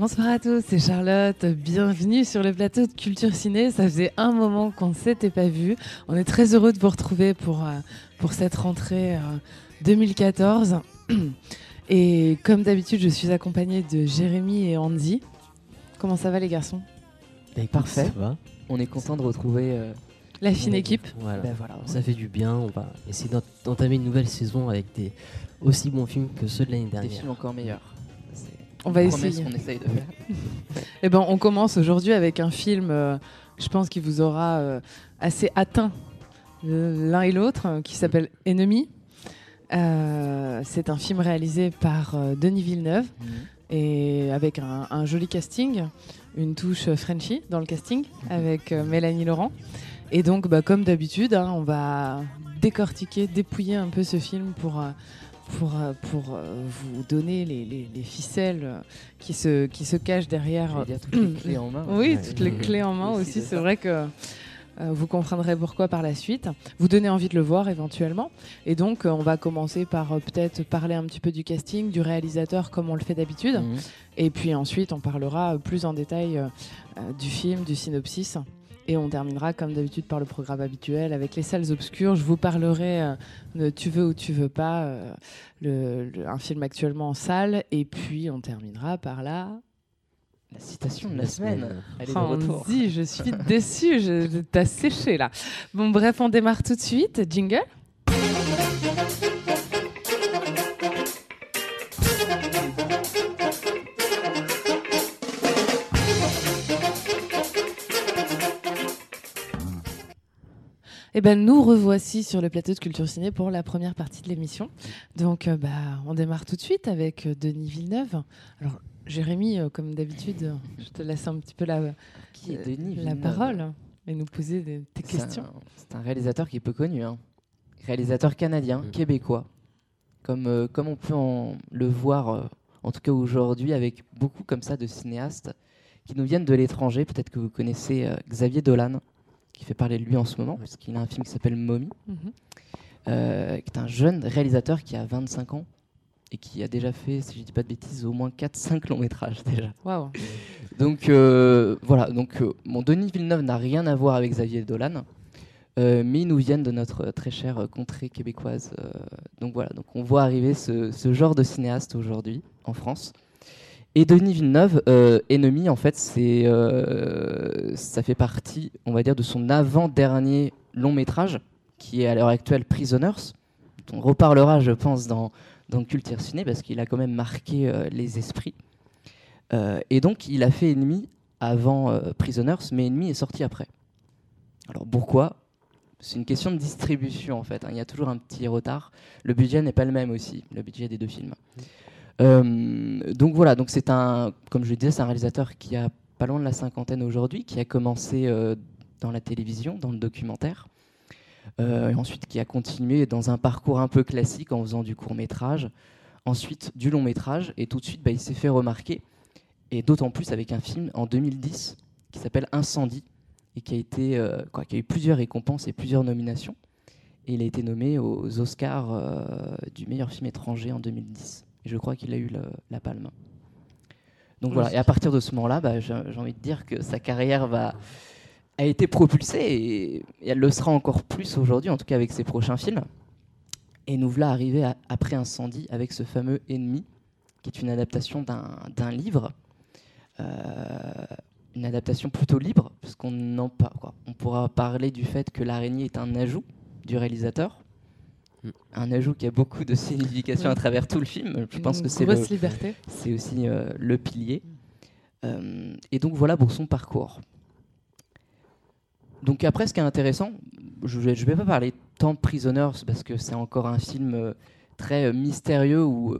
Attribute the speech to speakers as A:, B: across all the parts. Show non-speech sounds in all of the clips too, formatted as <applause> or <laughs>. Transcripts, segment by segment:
A: Bonsoir à tous, c'est Charlotte. Bienvenue sur le plateau de Culture Ciné. Ça faisait un moment qu'on ne s'était pas vu. On est très heureux de vous retrouver pour, euh, pour cette rentrée 2014. <clears throat> Et comme d'habitude, je suis accompagnée de Jérémy et Andy. Comment ça va les garçons?
B: Bah, Parfait. On est content de retrouver euh,
A: la fine équipe.
C: Voilà. Ben ça fait du bien. On va essayer d'entamer une nouvelle saison avec des aussi bons films que ceux de l'année dernière.
B: Des films encore meilleurs.
A: On va essayer.
B: On essaye de faire. <laughs>
A: eh ben, on commence aujourd'hui avec un film, euh, je pense, qui vous aura euh, assez atteint l'un et l'autre, qui s'appelle Ennemi. Euh, c'est un film réalisé par euh, Denis Villeneuve mhm. et avec un, joli casting, une touche Frenchy dans le casting mhm. avec euh, Mélanie Laurent. Et donc, bah, comme d'habitude, hein, on va décortiquer, dépouiller un peu ce film pour, pour, pour vous donner les, les, ficelles qui se, qui se cachent derrière. <clears throat>
B: toutes les clés en main.
A: Oui, toutes les clés en main aussi. C'est vrai que euh, vous comprendrez pourquoi par la suite. Vous donnez envie de le voir éventuellement. Et donc, euh, on va commencer par euh, peut-être parler un petit peu du casting, du réalisateur, comme on le fait d'habitude. Mhm. Et puis ensuite, on parlera plus en détail du film, du synopsis. Et on terminera comme d'habitude par le programme habituel avec les salles obscures. Je vous parlerai de Tu veux ou tu veux pas, un film actuellement en salle. Et puis on terminera par là
B: la citation de la, semaine.
A: Elle est oh, je suis déçue, t'as séché là. Bon, bref, on démarre tout de suite. Jingle. Eh ben, nous revoici sur le plateau de Culture Ciné pour la première partie de l'émission. Donc, euh, bah, on démarre tout de suite avec euh, Denis Villeneuve. Alors, Jérémy, euh, comme d'habitude, je te laisse un petit peu la, la parole et nous poser des, questions.
B: C'est un, réalisateur qui est peu connu, hein. réalisateur canadien, mm. québécois, comme, euh, comme on peut en, le voir, euh, en tout cas aujourd'hui, avec beaucoup comme ça de cinéastes qui nous viennent de l'étranger. Peut-être que vous connaissez Xavier Dolan, qui fait parler de lui en ce moment, parce qu'il a un film qui s'appelle Mommy, mm-hmm. qui est un jeune réalisateur qui a 25 ans et qui a déjà fait, si je ne dis pas de bêtises, au moins 4-5 longs métrages déjà. Donc euh, voilà, donc euh, mon Denis Villeneuve n'a rien à voir avec Xavier Dolan, euh, mais ils nous viennent de notre très chère contrée québécoise. donc voilà, donc on voit arriver ce, ce genre de cinéaste aujourd'hui en France. Et Denis Villeneuve, Ennemi, en fait, c'est, ça fait partie, on va dire, de son avant-dernier long métrage, qui est à l'heure actuelle Prisoners. On reparlera, je pense, dans, dans Culture Ciné parce qu'il a quand même marqué euh, les esprits. Euh, et donc, il a fait Ennemi avant euh, Prisoners, mais Ennemi est sorti après. Alors pourquoi? C'est une question de distribution en fait. Hein. Il y a toujours un petit retard. Le budget n'est pas le même aussi, le budget des deux films. Donc voilà, donc c'est un, comme je le disais, c'est un réalisateur qui a pas loin de la cinquantaine aujourd'hui, qui a commencé dans la télévision, dans le documentaire, euh, et ensuite qui a continué dans un parcours un peu classique en faisant du court métrage, ensuite du long métrage, et tout de suite bah, il s'est fait remarquer, et d'autant plus avec un film en 2010 qui s'appelle Incendie, et qui a, été, euh, quoi, qui a eu plusieurs récompenses et plusieurs nominations. Et il a été nommé aux Oscars euh, du meilleur film étranger en 2010. Et je crois qu'il a eu la palme. Donc voilà, et à partir de ce moment-là, bah, j'ai envie de dire que sa carrière va, a été propulsée et, elle le sera encore plus aujourd'hui, en tout cas avec ses prochains films. Et nous voilà arrivés après Incendie avec ce fameux Ennemi, qui est une adaptation d'un livre, euh, une adaptation plutôt libre, puisqu'on n'en pas. On pourra parler du fait que l'araignée est un ajout du réalisateur. Un ajout qui a beaucoup de signification à travers tout le film. Je pense que c'est c'est aussi euh, le pilier. Euh, et donc voilà pour son parcours. Donc après, ce qui est intéressant, je ne vais pas parler tant de Prisoners parce que c'est encore un film euh, très mystérieux où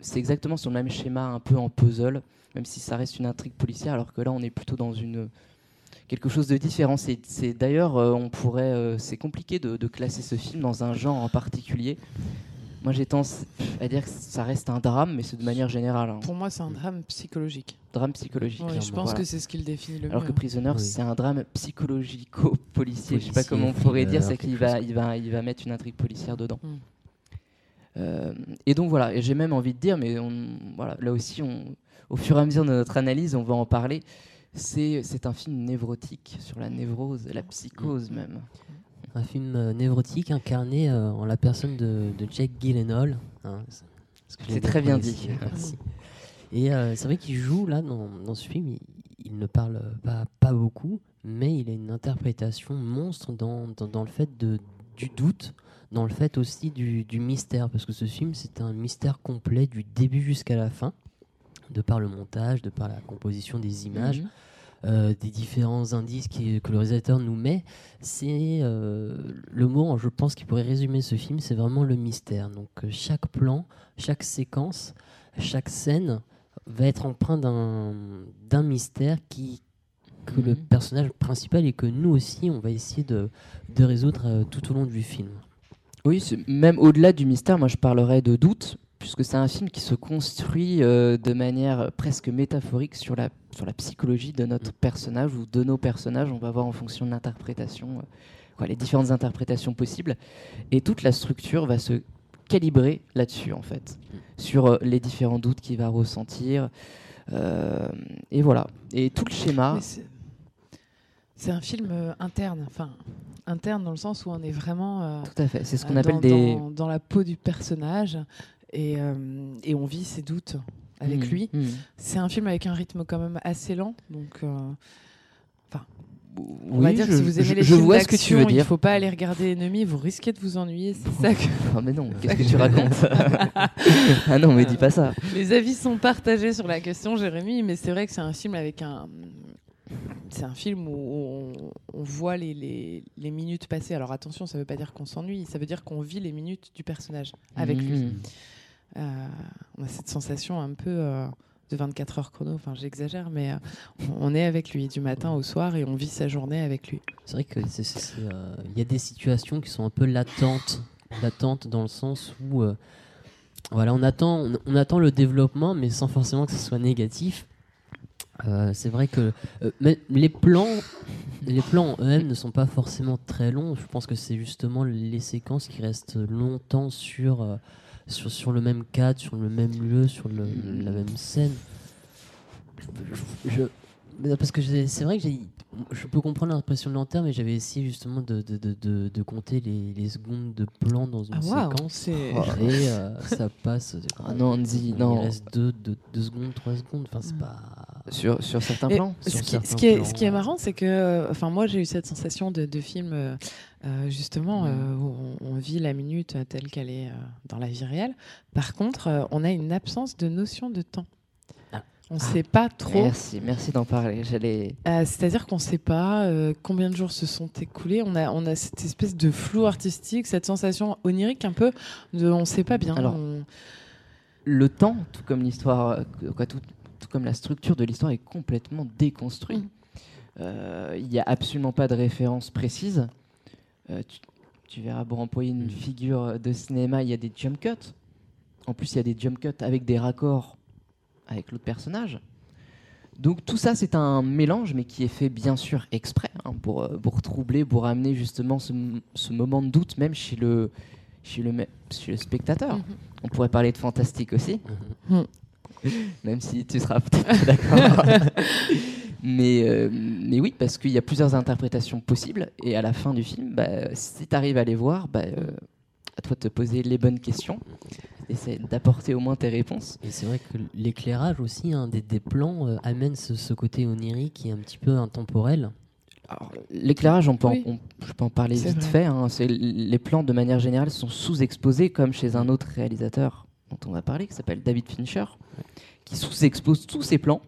B: c'est exactement sur le même schéma, un peu en puzzle, même si ça reste une intrigue policière, alors que là, on est plutôt dans une quelque chose de différent. C'est d'ailleurs, on pourrait, c'est compliqué de, de, classer ce film dans un genre en particulier. Moi, j'ai tendance à dire que ça reste un drame, mais c'est de manière générale. Hein.
A: Pour moi, c'est un drame psychologique.
B: Drame psychologique.
A: je pense que c'est ce qui le définit le
B: Alors
A: mieux.
B: que Prisoner, c'est un drame psychologico-policier. Je sais pas comment on pourrait dire, c'est qu'il va, il va, il va mettre une intrigue policière dedans. Hmm. Euh, et donc voilà, et j'ai même envie de dire, mais on, voilà, là aussi, on, au fur et à mesure de notre analyse, on va en parler. C'est, un film névrotique sur la névrose, la psychose même.
C: Un film euh, névrotique incarné euh, en la personne de, de Jake Gyllenhaal. hein, c'est
B: très bien dit.
C: merci. Et euh, c'est vrai qu'il joue là dans, dans ce film, il, il ne parle pas, pas beaucoup, mais il a une interprétation monstre dans, dans, dans le fait de, du doute, dans le fait aussi du, du mystère, parce que ce film c'est un mystère complet du début jusqu'à la fin, de par le montage, de par la composition des images
B: Mhm.
C: euh, des différents indices qui- que le réalisateur nous met, c'est euh, le mot, je pense, qui pourrait résumer ce film, c'est vraiment le mystère. Donc euh, chaque plan, chaque séquence, chaque scène va être empreint d'un d'un mystère qui que le
B: Mhm.
C: personnage principal et que nous aussi on va essayer de, de résoudre euh, tout au long du film.
B: Oui, c'est- même au-delà du mystère, moi je parlerais de doute, puisque c'est un film qui se construit euh, de manière presque métaphorique sur la, sur la psychologie de notre personnage ou de nos personnages. On va voir en fonction de l'interprétation, euh, les différentes interprétations possibles. Et toute la structure va se calibrer là-dessus, en fait, sur euh, les différents doutes qu'il va ressentir. Euh, et voilà. Et tout le schéma.
A: C'est- un film euh, interne, enfin interne dans le sens où on est vraiment euh,
B: Tout à fait. C'est ce qu'on appelle
A: dans,
B: des.
A: dans, dans la peau du personnage et, euh, et on vit ses doutes avec
B: Mhm,
A: lui.
B: mhm.
A: C'est un film avec un rythme quand même assez lent, donc euh, on
B: Oui,
A: va dire que
B: je-
A: si vous aimez les
B: je
A: films d'action, il
B: dire.
A: faut pas aller regarder Ennemi, vous risquez de vous ennuyer, c'est ça que <laughs>
B: Ah mais non, qu'est-ce que tu <laughs> racontes <laughs> Ah non, mais dis pas ça.
A: Les avis sont partagés sur la question, Jérémy, mais c'est vrai que c'est un film avec un. C'est un film où on, on voit les, les- les minutes passer. Alors attention, ça veut pas dire qu'on s'ennuie, ça veut dire qu'on vit les minutes du personnage avec lui. Euh, on a cette sensation un peu euh, de 24 heures chrono, enfin j'exagère, mais euh, on, est avec lui du matin au soir et on vit sa journée avec lui.
C: C'est vrai que c'est- c'est- c'est, euh, il y a des situations qui sont un peu latentes, latentes dans le sens où voilà, on attend, on, attend le développement, mais sans forcément que ce soit négatif. C'est vrai que les plans, les plans eux-mêmes ne sont pas forcément très longs. Je pense que c'est justement les séquences qui restent longtemps sur, sur, sur le même cadre, sur le même lieu, sur le- la même scène. Je- parce que c'est vrai que j'ai- je peux comprendre l'impression de lanterne, mais j'avais essayé justement de, de, de, de- de compter les, les secondes de plan dans une
A: Ah,
C: séquence. Et euh, <laughs> ça passe.
B: Ah non, Andy,
C: Il
B: non.
C: reste 2 deux, deux secondes, 3 secondes. Enfin, c'est pas.
B: Sur, sur certains
A: Et
B: plans
A: ce, qui,
C: certains
A: ce qui est,
C: plans,
A: ce qui est
C: ouais.
A: marrant, c'est que, euh, enfin, moi, j'ai eu cette sensation de, de film, euh, euh, justement,
C: Mm.
A: euh, où on, on vit la minute telle qu'elle est euh, dans la vie réelle. Par contre, euh, on a une absence de notion de temps.
C: Ah.
A: On ne sait pas trop.
B: Merci, merci d'en parler. J'allais.
A: Euh, C'est-à-dire qu'on ne sait pas euh, combien de jours se sont écoulés. On a, on a cette espèce de flou artistique, cette sensation onirique un peu de on ne sait pas bien.
B: Alors,
A: On-
B: Le temps, tout comme l'histoire, euh, quoi, tout comme la structure de l'histoire est complètement déconstruit.
A: Mm.
B: Euh, Il n'y a absolument pas de référence précise. Euh, tu, tu verras, pour employer une
C: Mm.
B: figure de cinéma, il y a des jump cuts. En plus, il y a des jump cuts avec des raccords avec l'autre personnage. Donc tout ça, c'est un mélange, mais qui est fait bien sûr exprès hein, pour, euh, pour troubler, pour amener justement ce, moment de doute même chez le, chez le, me- chez le spectateur.
A: Mhm.
B: On pourrait parler de fantastique aussi,
C: Mhm. <laughs>
B: même si tu seras peut-être pas d'accord. <laughs> mais, euh, mais oui, parce qu'il y a plusieurs interprétations possibles, et à la fin du film, bah, si tu arrives à les voir, bah, euh, à toi de te poser les bonnes questions, essayer d'apporter au moins tes réponses.
C: Et c'est vrai que l'éclairage aussi, hein, des, des plans, euh, amène ce, ce côté onirique qui est un petit peu intemporel.
B: Alors, L'éclairage, on peut en- on- je peux en parler
A: C'est
B: vite
A: vrai.
B: fait. hein. C'est- les plans, de manière générale, sont sous-exposés, comme chez un autre réalisateur dont on va parler, qui s'appelle David Fincher, qui sous-expose tous ses plans,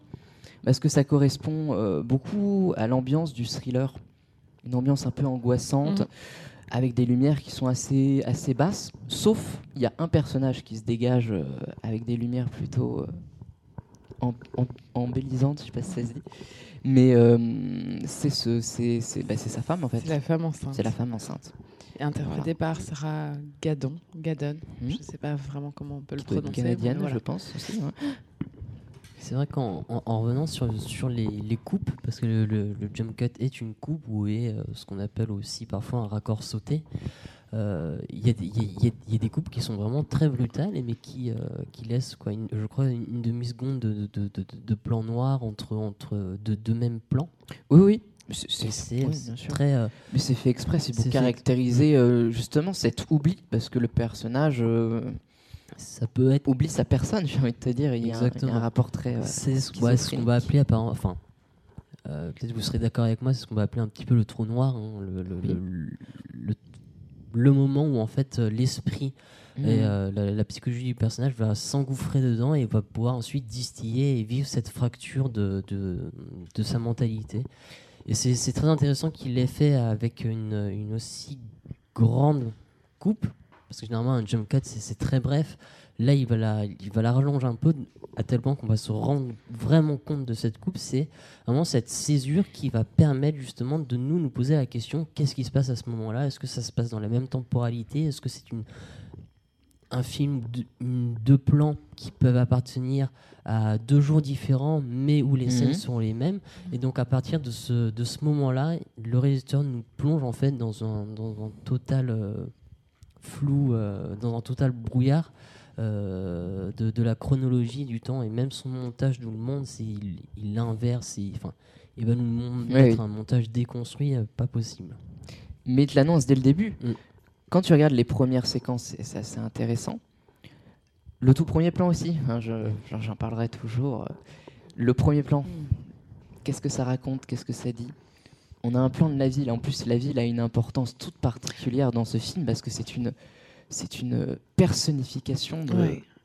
B: parce que ça correspond euh, beaucoup à l'ambiance du thriller. Une ambiance un peu angoissante,
A: Mhm.
B: avec des lumières qui sont assez, assez basses, sauf il y a un personnage qui se dégage euh, avec des lumières plutôt euh, em- em- embellisantes, je sais pas si ça se dit. Mais euh, c'est ce, bah, c'est sa femme en fait.
A: C'est la femme enceinte.
B: C'est la femme enceinte.
A: Interprétée par Sarah Gadon. Gadon. Je ne sais pas vraiment comment on peut le prononcer.
B: canadienne,
A: voilà.
B: je pense aussi.
C: C'est vrai qu'en en, en revenant sur, sur les, les coupes, parce que le, le- le jump cut est une coupe ou est euh, ce qu'on appelle aussi parfois un raccord sauté, euh, il y, a des- il y a- il y a des coupes qui sont vraiment très brutales, mais qui, euh, qui laissent, quoi, une- je crois, une, demi-seconde de, de, de, de- de plan noir entre, entre deux, deux mêmes plans.
B: Oui, oui. C'est- oui,
C: très. euh,
B: Mais c'est fait exprès, c'est pour caractériser euh, justement cet oubli, parce que le personnage euh,
C: ça peut être.
B: oublie sa personne, <laughs> j'ai envie de te dire. Il y a, un- il y a un
C: Exactement.
B: rapport très.
C: C'est ce, qu'on va appeler apparemment. Enfin, peut-être vous serez d'accord avec moi, c'est ce qu'on va appeler un petit peu le trou noir, hein, le, le,
B: Oui.
C: le, le- le moment où en fait l'esprit
B: Mhm.
C: et la, la psychologie du personnage va s'engouffrer dedans et va pouvoir ensuite distiller et vivre cette fracture de, de, de sa mentalité. Et c'est très intéressant qu'il l'ait fait avec une, aussi grande coupe, parce que généralement un jump cut c'est très bref. Là, il va la, il rallonger un peu à tel point qu'on va se rendre vraiment compte de cette coupe. C'est vraiment cette césure qui va permettre justement de nous nous poser la question qu'est-ce qui se passe à ce moment-là? Est-ce que ça se passe dans la même temporalité? Est-ce que c'est une un film de deux plans qui peuvent appartenir à deux jours différents, mais où les
B: Mhm.
C: scènes sont les mêmes. Et donc à partir de ce, de ce moment-là, le réalisateur nous plonge en fait dans un, dans un total euh, flou, euh, dans un total brouillard euh, de, de la chronologie du temps et même son montage nous le montre, il, il l'inverse, il, enfin, il va nous mon-
B: Oui,
C: mettre
B: oui.
C: un montage déconstruit, pas possible.
B: Mais te l'annonce dès le début.
C: Mm.
B: Quand tu regardes les premières séquences, c'est assez intéressant. Le tout premier plan aussi, hein, je- j'en parlerai toujours. euh, Le premier plan, qu'est-ce que ça raconte Qu'est-ce que ça dit? On a un plan de la ville. En plus, la ville a une importance toute particulière dans ce film parce que c'est une, c'est une personnification de.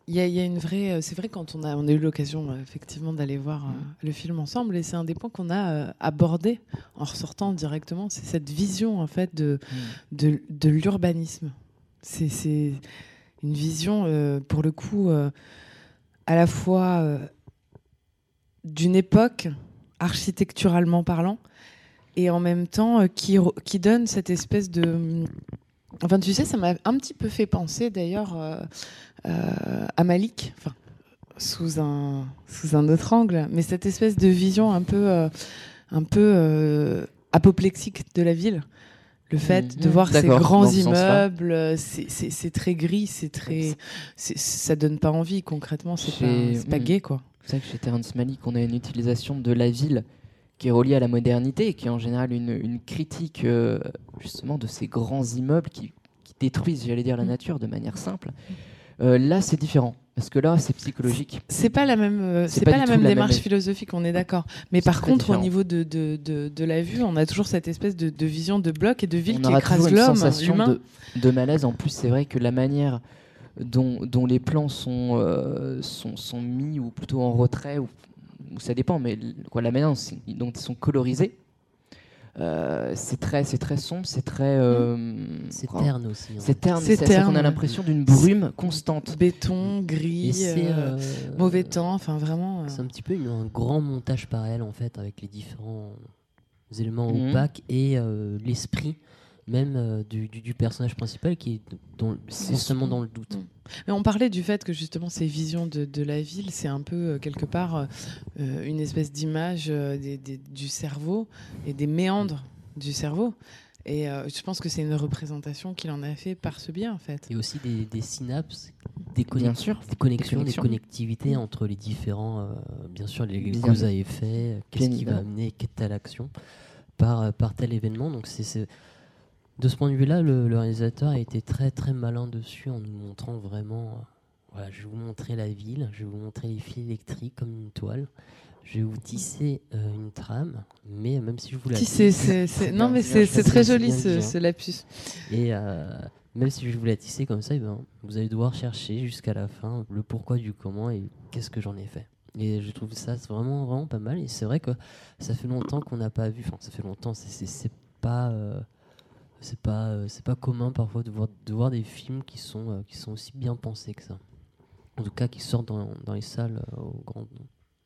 A: Il y, a, il y a une vraie. euh, C'est vrai quand on a, on a eu l'occasion euh, effectivement d'aller voir euh, le film ensemble, et c'est un des points qu'on a abordé en ressortant directement, c'est cette vision en fait de
B: Mm.
A: de, de l'urbanisme. C'est c'est une vision euh, pour le coup euh, à la fois euh, d'une époque architecturalement parlant et en même temps qui, qui donne cette espèce de enfin tu sais ça m'a un petit peu fait penser d'ailleurs euh, à Malik enfin sous un sous un autre angle mais cette espèce de vision un peu euh, un peu euh, apoplexique de la ville le fait de
B: Mhm.
A: voir ces grands immeubles euh, c'est- très gris c'est très ça donne pas envie concrètement c'est pas, pas
B: mhm.
A: gay quoi
B: C'est vrai que chez Terrence Malick, on a une utilisation de la ville qui est reliée à la modernité et qui est en général une, une critique euh, justement de ces grands immeubles qui, qui détruisent, j'allais dire, la
A: Mm.
B: nature de manière simple. Euh, là, c'est différent parce que là, c'est psychologique.
A: C'est pas la même, euh,
B: C'est pas
A: la même
B: la
A: démarche
B: même-
A: philosophique, on est d'accord. Mais par contre,
B: différent.
A: au niveau de, de, de, de la vue, on a toujours cette espèce de, de vision de bloc et de ville
B: on
A: qui écrase l'homme,
B: sensation
A: l'humain.
B: de, malaise. En plus, c'est vrai que la manière dont, dont les plans sont, euh, sont, sont mis, ou plutôt en retrait, ou, ou ça dépend, mais quoi, la manière dont ils sont colorisés, euh, c'est très, c'est très sombre, c'est très. euh,
C: C'est
B: vraiment-
C: terne aussi. hein.
B: C'est terne,
A: C'est terne,
B: a l'impression d'une brume constante.
A: Béton, gris,
C: c'est
A: euh,
C: euh,
A: mauvais temps, enfin vraiment. euh,
C: C'est un petit peu une- un grand montage parallèle en fait avec les différents éléments
B: Mhm.
C: opaques et euh, l'esprit même euh, du, du- du personnage principal qui est dans,
B: C'est
C: constamment dans le doute.
A: Mhm. Mais on parlait du fait que justement ces visions de, de la ville, c'est un peu euh, quelque part euh, une espèce d'image euh, des- des- du cerveau et des méandres du cerveau. Et euh, je pense que c'est une représentation qu'il en a fait par ce biais en fait.
C: Et aussi des, des synapses, des, connex-
B: Bien sûr.
C: des connexions, des,
B: connexions.
C: connectivités entre les différents, euh, bien sûr, les
B: Bien.
C: causes à effet, qu'est-ce qui va amener telle action par, par tel événement. Donc c'est- de ce point de vue-là, le, le réalisateur a été très très malin dessus en nous montrant vraiment. euh, voilà, je vais vous montrer la ville, je vais vous montrer les fils électriques comme une toile. Je vais vous tisser euh, une trame, mais même si je vous la
A: Si, c'est- non, mais
B: c'est
A: très joli ce, ce lapsus.
C: Et euh, même si je vous la tisser comme ça, eh ben, vous allez devoir chercher jusqu'à la fin le pourquoi du comment et qu'est-ce que j'en ai fait. Et je trouve ça vraiment, vraiment pas mal. Et c'est vrai que ça fait longtemps qu'on n'a pas vu. Enfin, ça fait longtemps. c'est- pas, euh, c'est pas, euh, c'est pas commun parfois de voir, de voir des films qui sont, euh, qui sont aussi bien pensés que ça. En tout cas, qui sortent dans, dans les salles, euh, au grand,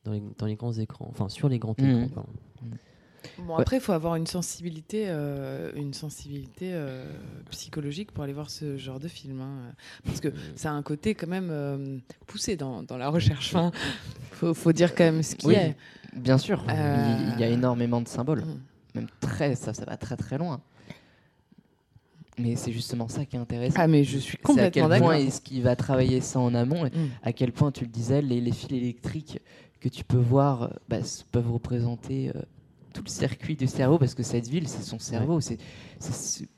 C: dans, les, dans les grands écrans. Enfin, sur les grands
B: Mhm.
C: écrans. pardon.
A: Bon, après, il faut avoir une sensibilité, euh, une sensibilité euh, psychologique pour aller voir ce genre de film. hein. Parce que ça a un côté quand même euh, poussé dans, dans la recherche. Il faut, faut dire quand même ce qu'il
B: Oui,
A: y a.
B: Bien sûr.
A: Euh,
B: Il y a énormément de symboles.
A: Mm.
B: Même très, ça, ça va très très loin. Mais c'est justement ça qui est intéressant.
A: Ah, mais je suis
B: C'est à
A: complètement
B: quel
A: d'accord.
B: point est-ce qu'il va travailler ça en amont et
A: Mm.
B: à quel point, tu le disais, les, les fils électriques que tu peux voir euh, bah, peuvent représenter euh, tout le circuit du cerveau, parce que cette ville, c'est son cerveau. C'est,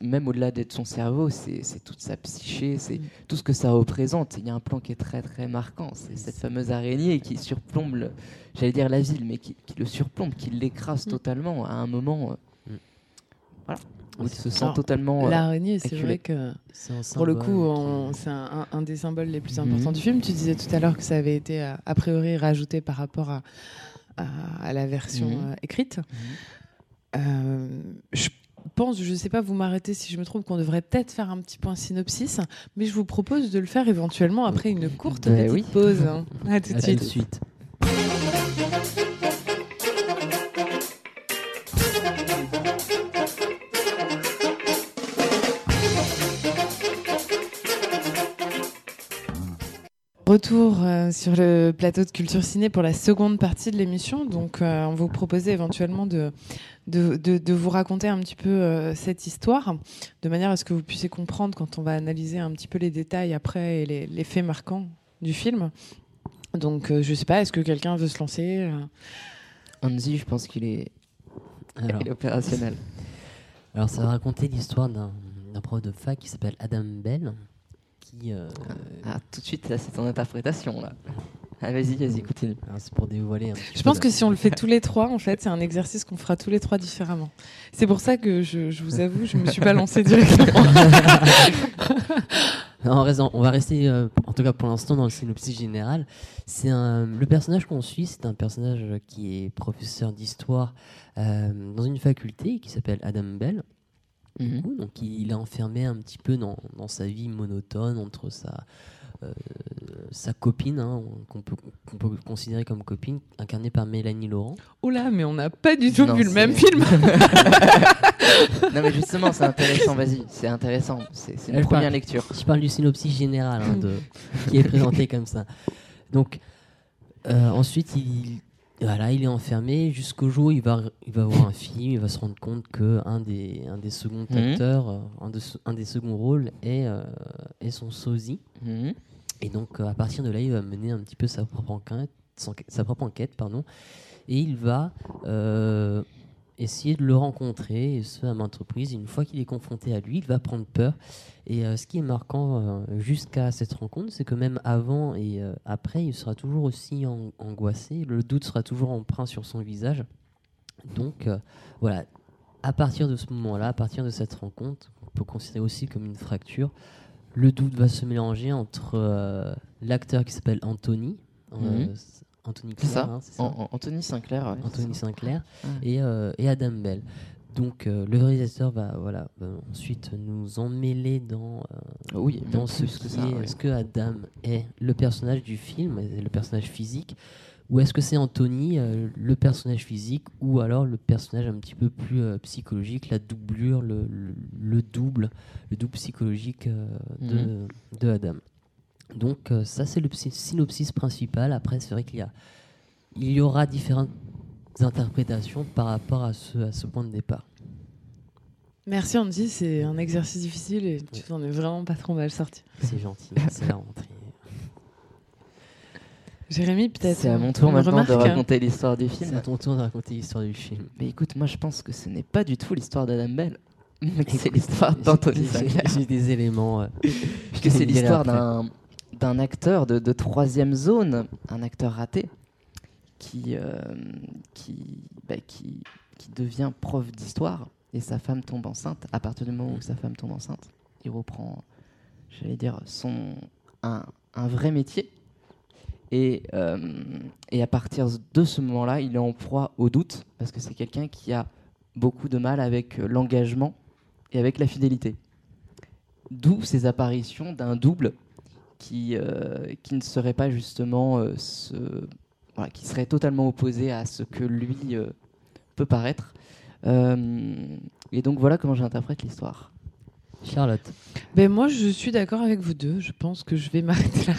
B: même au-delà d'être son cerveau, c'est, toute sa psyché, c'est
A: Mm.
B: tout ce que ça représente. Il y a un plan qui est très très marquant, c'est cette fameuse araignée qui surplombe, j'allais dire la ville, mais qui, qui le surplombe, qui l'écrase
A: Mm.
B: totalement à un moment. euh,
C: Mm.
B: Voilà. Où il se sent
A: Alors,
B: totalement. euh,
A: L'araignée, c'est vrai que pour le coup,
C: qui-
A: on- c'est un, un- un des symboles les plus
B: Mhm.
A: importants du film. Tu disais tout à l'heure que ça avait été euh, a priori rajouté par rapport à, à, à la version
B: Mhm.
A: euh, écrite.
B: Mhm.
A: Euh, je pense, je ne sais pas, vous m'arrêtez si je me trompe, qu'on devrait peut-être faire un petit point synopsis, mais je vous propose de le faire éventuellement après une courte
B: Ben
A: petite
B: oui.
A: pause. hein. À tout suite.
C: de suite.
A: Retour euh, sur le plateau de Culture Ciné pour la seconde partie de l'émission. Donc, euh, on vous proposait éventuellement de, de, de- de vous raconter un petit peu euh, cette histoire, de manière à ce que vous puissiez comprendre quand on va analyser un petit peu les détails après et les, les faits marquants du film. Donc, euh, je sais pas, est-ce que quelqu'un veut se lancer
B: Anzi, je pense qu'il est, est opérationnel.
C: alors, ça va raconter l'histoire d'un d'un prof de fac qui s'appelle Adam Bell, qui. euh,
B: Ah, tout de suite, là, c'est ton interprétation, là. Ah, vas-y, vas-y, continue.
C: alors, c'est pour dévoiler
A: Je pense que si on le fait <laughs> tous les trois, en fait, c'est un exercice qu'on fera tous les trois différemment. C'est pour ça que je, je vous avoue, je me suis pas lancée directement. <laughs>
C: Non, on, reste dans- on va rester, euh, en tout cas pour l'instant, dans le synopsis général. C'est un, le personnage qu'on suit, c'est un personnage qui est professeur d'histoire euh, dans une faculté qui s'appelle Adam Bell.
B: Mhm.
C: Donc il est enfermé un petit peu dans, dans sa vie monotone entre sa, euh, sa copine, hein, qu'on peut, considérer comme copine, incarnée par Mélanie Laurent.
A: Oh là, mais on n'a pas du tout
B: Non,
A: vu le même film. <laughs>
B: Non, mais justement, c'est intéressant, vas-y, c'est intéressant. C'est c'est une
C: Elle
B: première
C: parle.
B: lecture.
C: Je parle du synopsis général hein, de, qui est présenté comme ça. Donc, euh, ensuite, il, voilà, il est enfermé jusqu'au jour où il va, il va voir un film, il va se rendre compte que un des, un des seconds
B: Mhm.
C: acteurs, euh, un, de- un des seconds rôles est, euh, est son sosie.
B: Mhm.
C: Et donc, euh, à partir de là, il va mener un petit peu sa propre enquête, sa propre enquête pardon, et il va euh, essayer de le rencontrer, et ce à maintes reprises. Une fois qu'il est confronté à lui, il va prendre peur. Et euh, ce qui est marquant euh, jusqu'à cette rencontre, c'est que même avant et euh, après, il sera toujours aussi an- angoissé. Le doute sera toujours empreint sur son visage. Donc, voilà. À partir de ce moment-là, à partir de cette rencontre, on peut considérer aussi comme une fracture, le doute va se mélanger entre l'acteur qui s'appelle Anthony,
B: Mhm.
C: Anthony
B: C'est
C: Claire,
B: ça,
C: hein, ça
B: An- Anthony Sinclair. ouais,
C: Anthony. Sinclair et, euh, et Adam Bell. Donc euh, le réalisateur va voilà va ensuite nous emmêler dans euh,
B: Oui,
C: dans ce
B: que ça.
C: est
B: ouais.
C: est-ce que Adam est le personnage du film, le personnage physique, ou est-ce que c'est Anthony le personnage physique, ou alors le personnage un petit peu plus psychologique, la doublure, le, le- le double, le double psychologique de,
B: Mhm.
C: de Adam? Donc euh, ça c'est le synopsis principal. Après c'est vrai qu'il y a il y aura différentes interprétations par rapport à ce, à ce point de départ.
A: Merci Andy, c'est un exercice difficile et tu t'en es vraiment pas trop mal sorti.
C: C'est gentil, c'est la rentrée.
A: Jérémy, peut-être.
B: C'est à mon tour maintenant de raconter l'histoire du
C: C'est à
B: film.
C: ton tour de raconter l'histoire du film.
B: Mais écoute, moi je pense que ce n'est pas du tout l'histoire d'Adam Bell, mais que c'est l'histoire d'Anthony
C: J'ai-
B: Sinclair.
C: J'ai des éléments. euh, <laughs>
B: Puisque c'est <laughs> l'histoire d'un d'un acteur de, troisième zone, un acteur raté, qui, euh, bah, qui, devient prof d'histoire et sa femme tombe enceinte. À partir du moment où sa femme tombe enceinte, il reprend, j'allais dire, son, un, un vrai métier. Et, euh, et à partir de ce moment-là, il est en proie au doute, parce que c'est quelqu'un qui a beaucoup de mal avec euh, l'engagement et avec la fidélité. D'où ces apparitions d'un double qui, euh, qui ne serait pas justement euh, ce, voilà, qui serait totalement opposé à ce que lui euh, peut paraître. Euh, et donc voilà comment j'interprète l'histoire.
C: Charlotte.
A: Ben moi, je suis d'accord avec vous deux. Je pense que je vais m'arrêter là.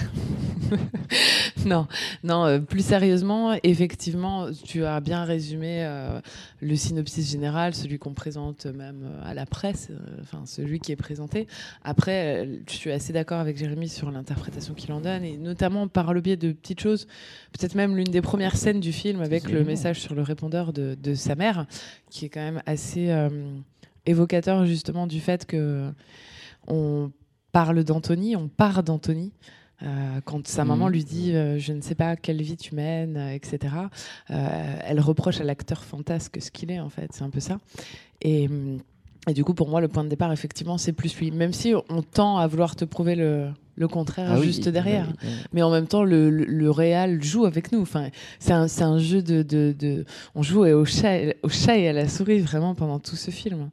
A: <laughs> non, non. euh, plus sérieusement, effectivement, tu as bien résumé euh, le synopsis général, celui qu'on présente même euh, à la presse, enfin celui qui est présenté. Après, je suis assez d'accord avec Jérémy sur l'interprétation qu'il en donne, et notamment par le biais de petites choses. Peut-être même l'une des premières scènes du film avec le message sur le répondeur de, de sa mère, qui est quand même assez évocateur justement du fait que on parle d'Anthony, on part d'Anthony. Euh, quand sa maman
B: Mhm.
A: lui dit euh, je ne sais pas quelle vie tu mènes, euh, etc. elle reproche à l'acteur fantasque ce qu'il est en fait, c'est un peu ça. Et, hum, et du coup pour moi le point de départ effectivement c'est plus lui, même si on tend à vouloir te prouver le, le contraire
B: Ah
A: juste
B: oui,
A: derrière.
B: oui, oui.
A: Mais en même temps, le, le, le réal joue avec nous. Enfin, c'est un, un jeu de, de, de- On joue au chat, au chat et à la souris vraiment pendant tout ce film.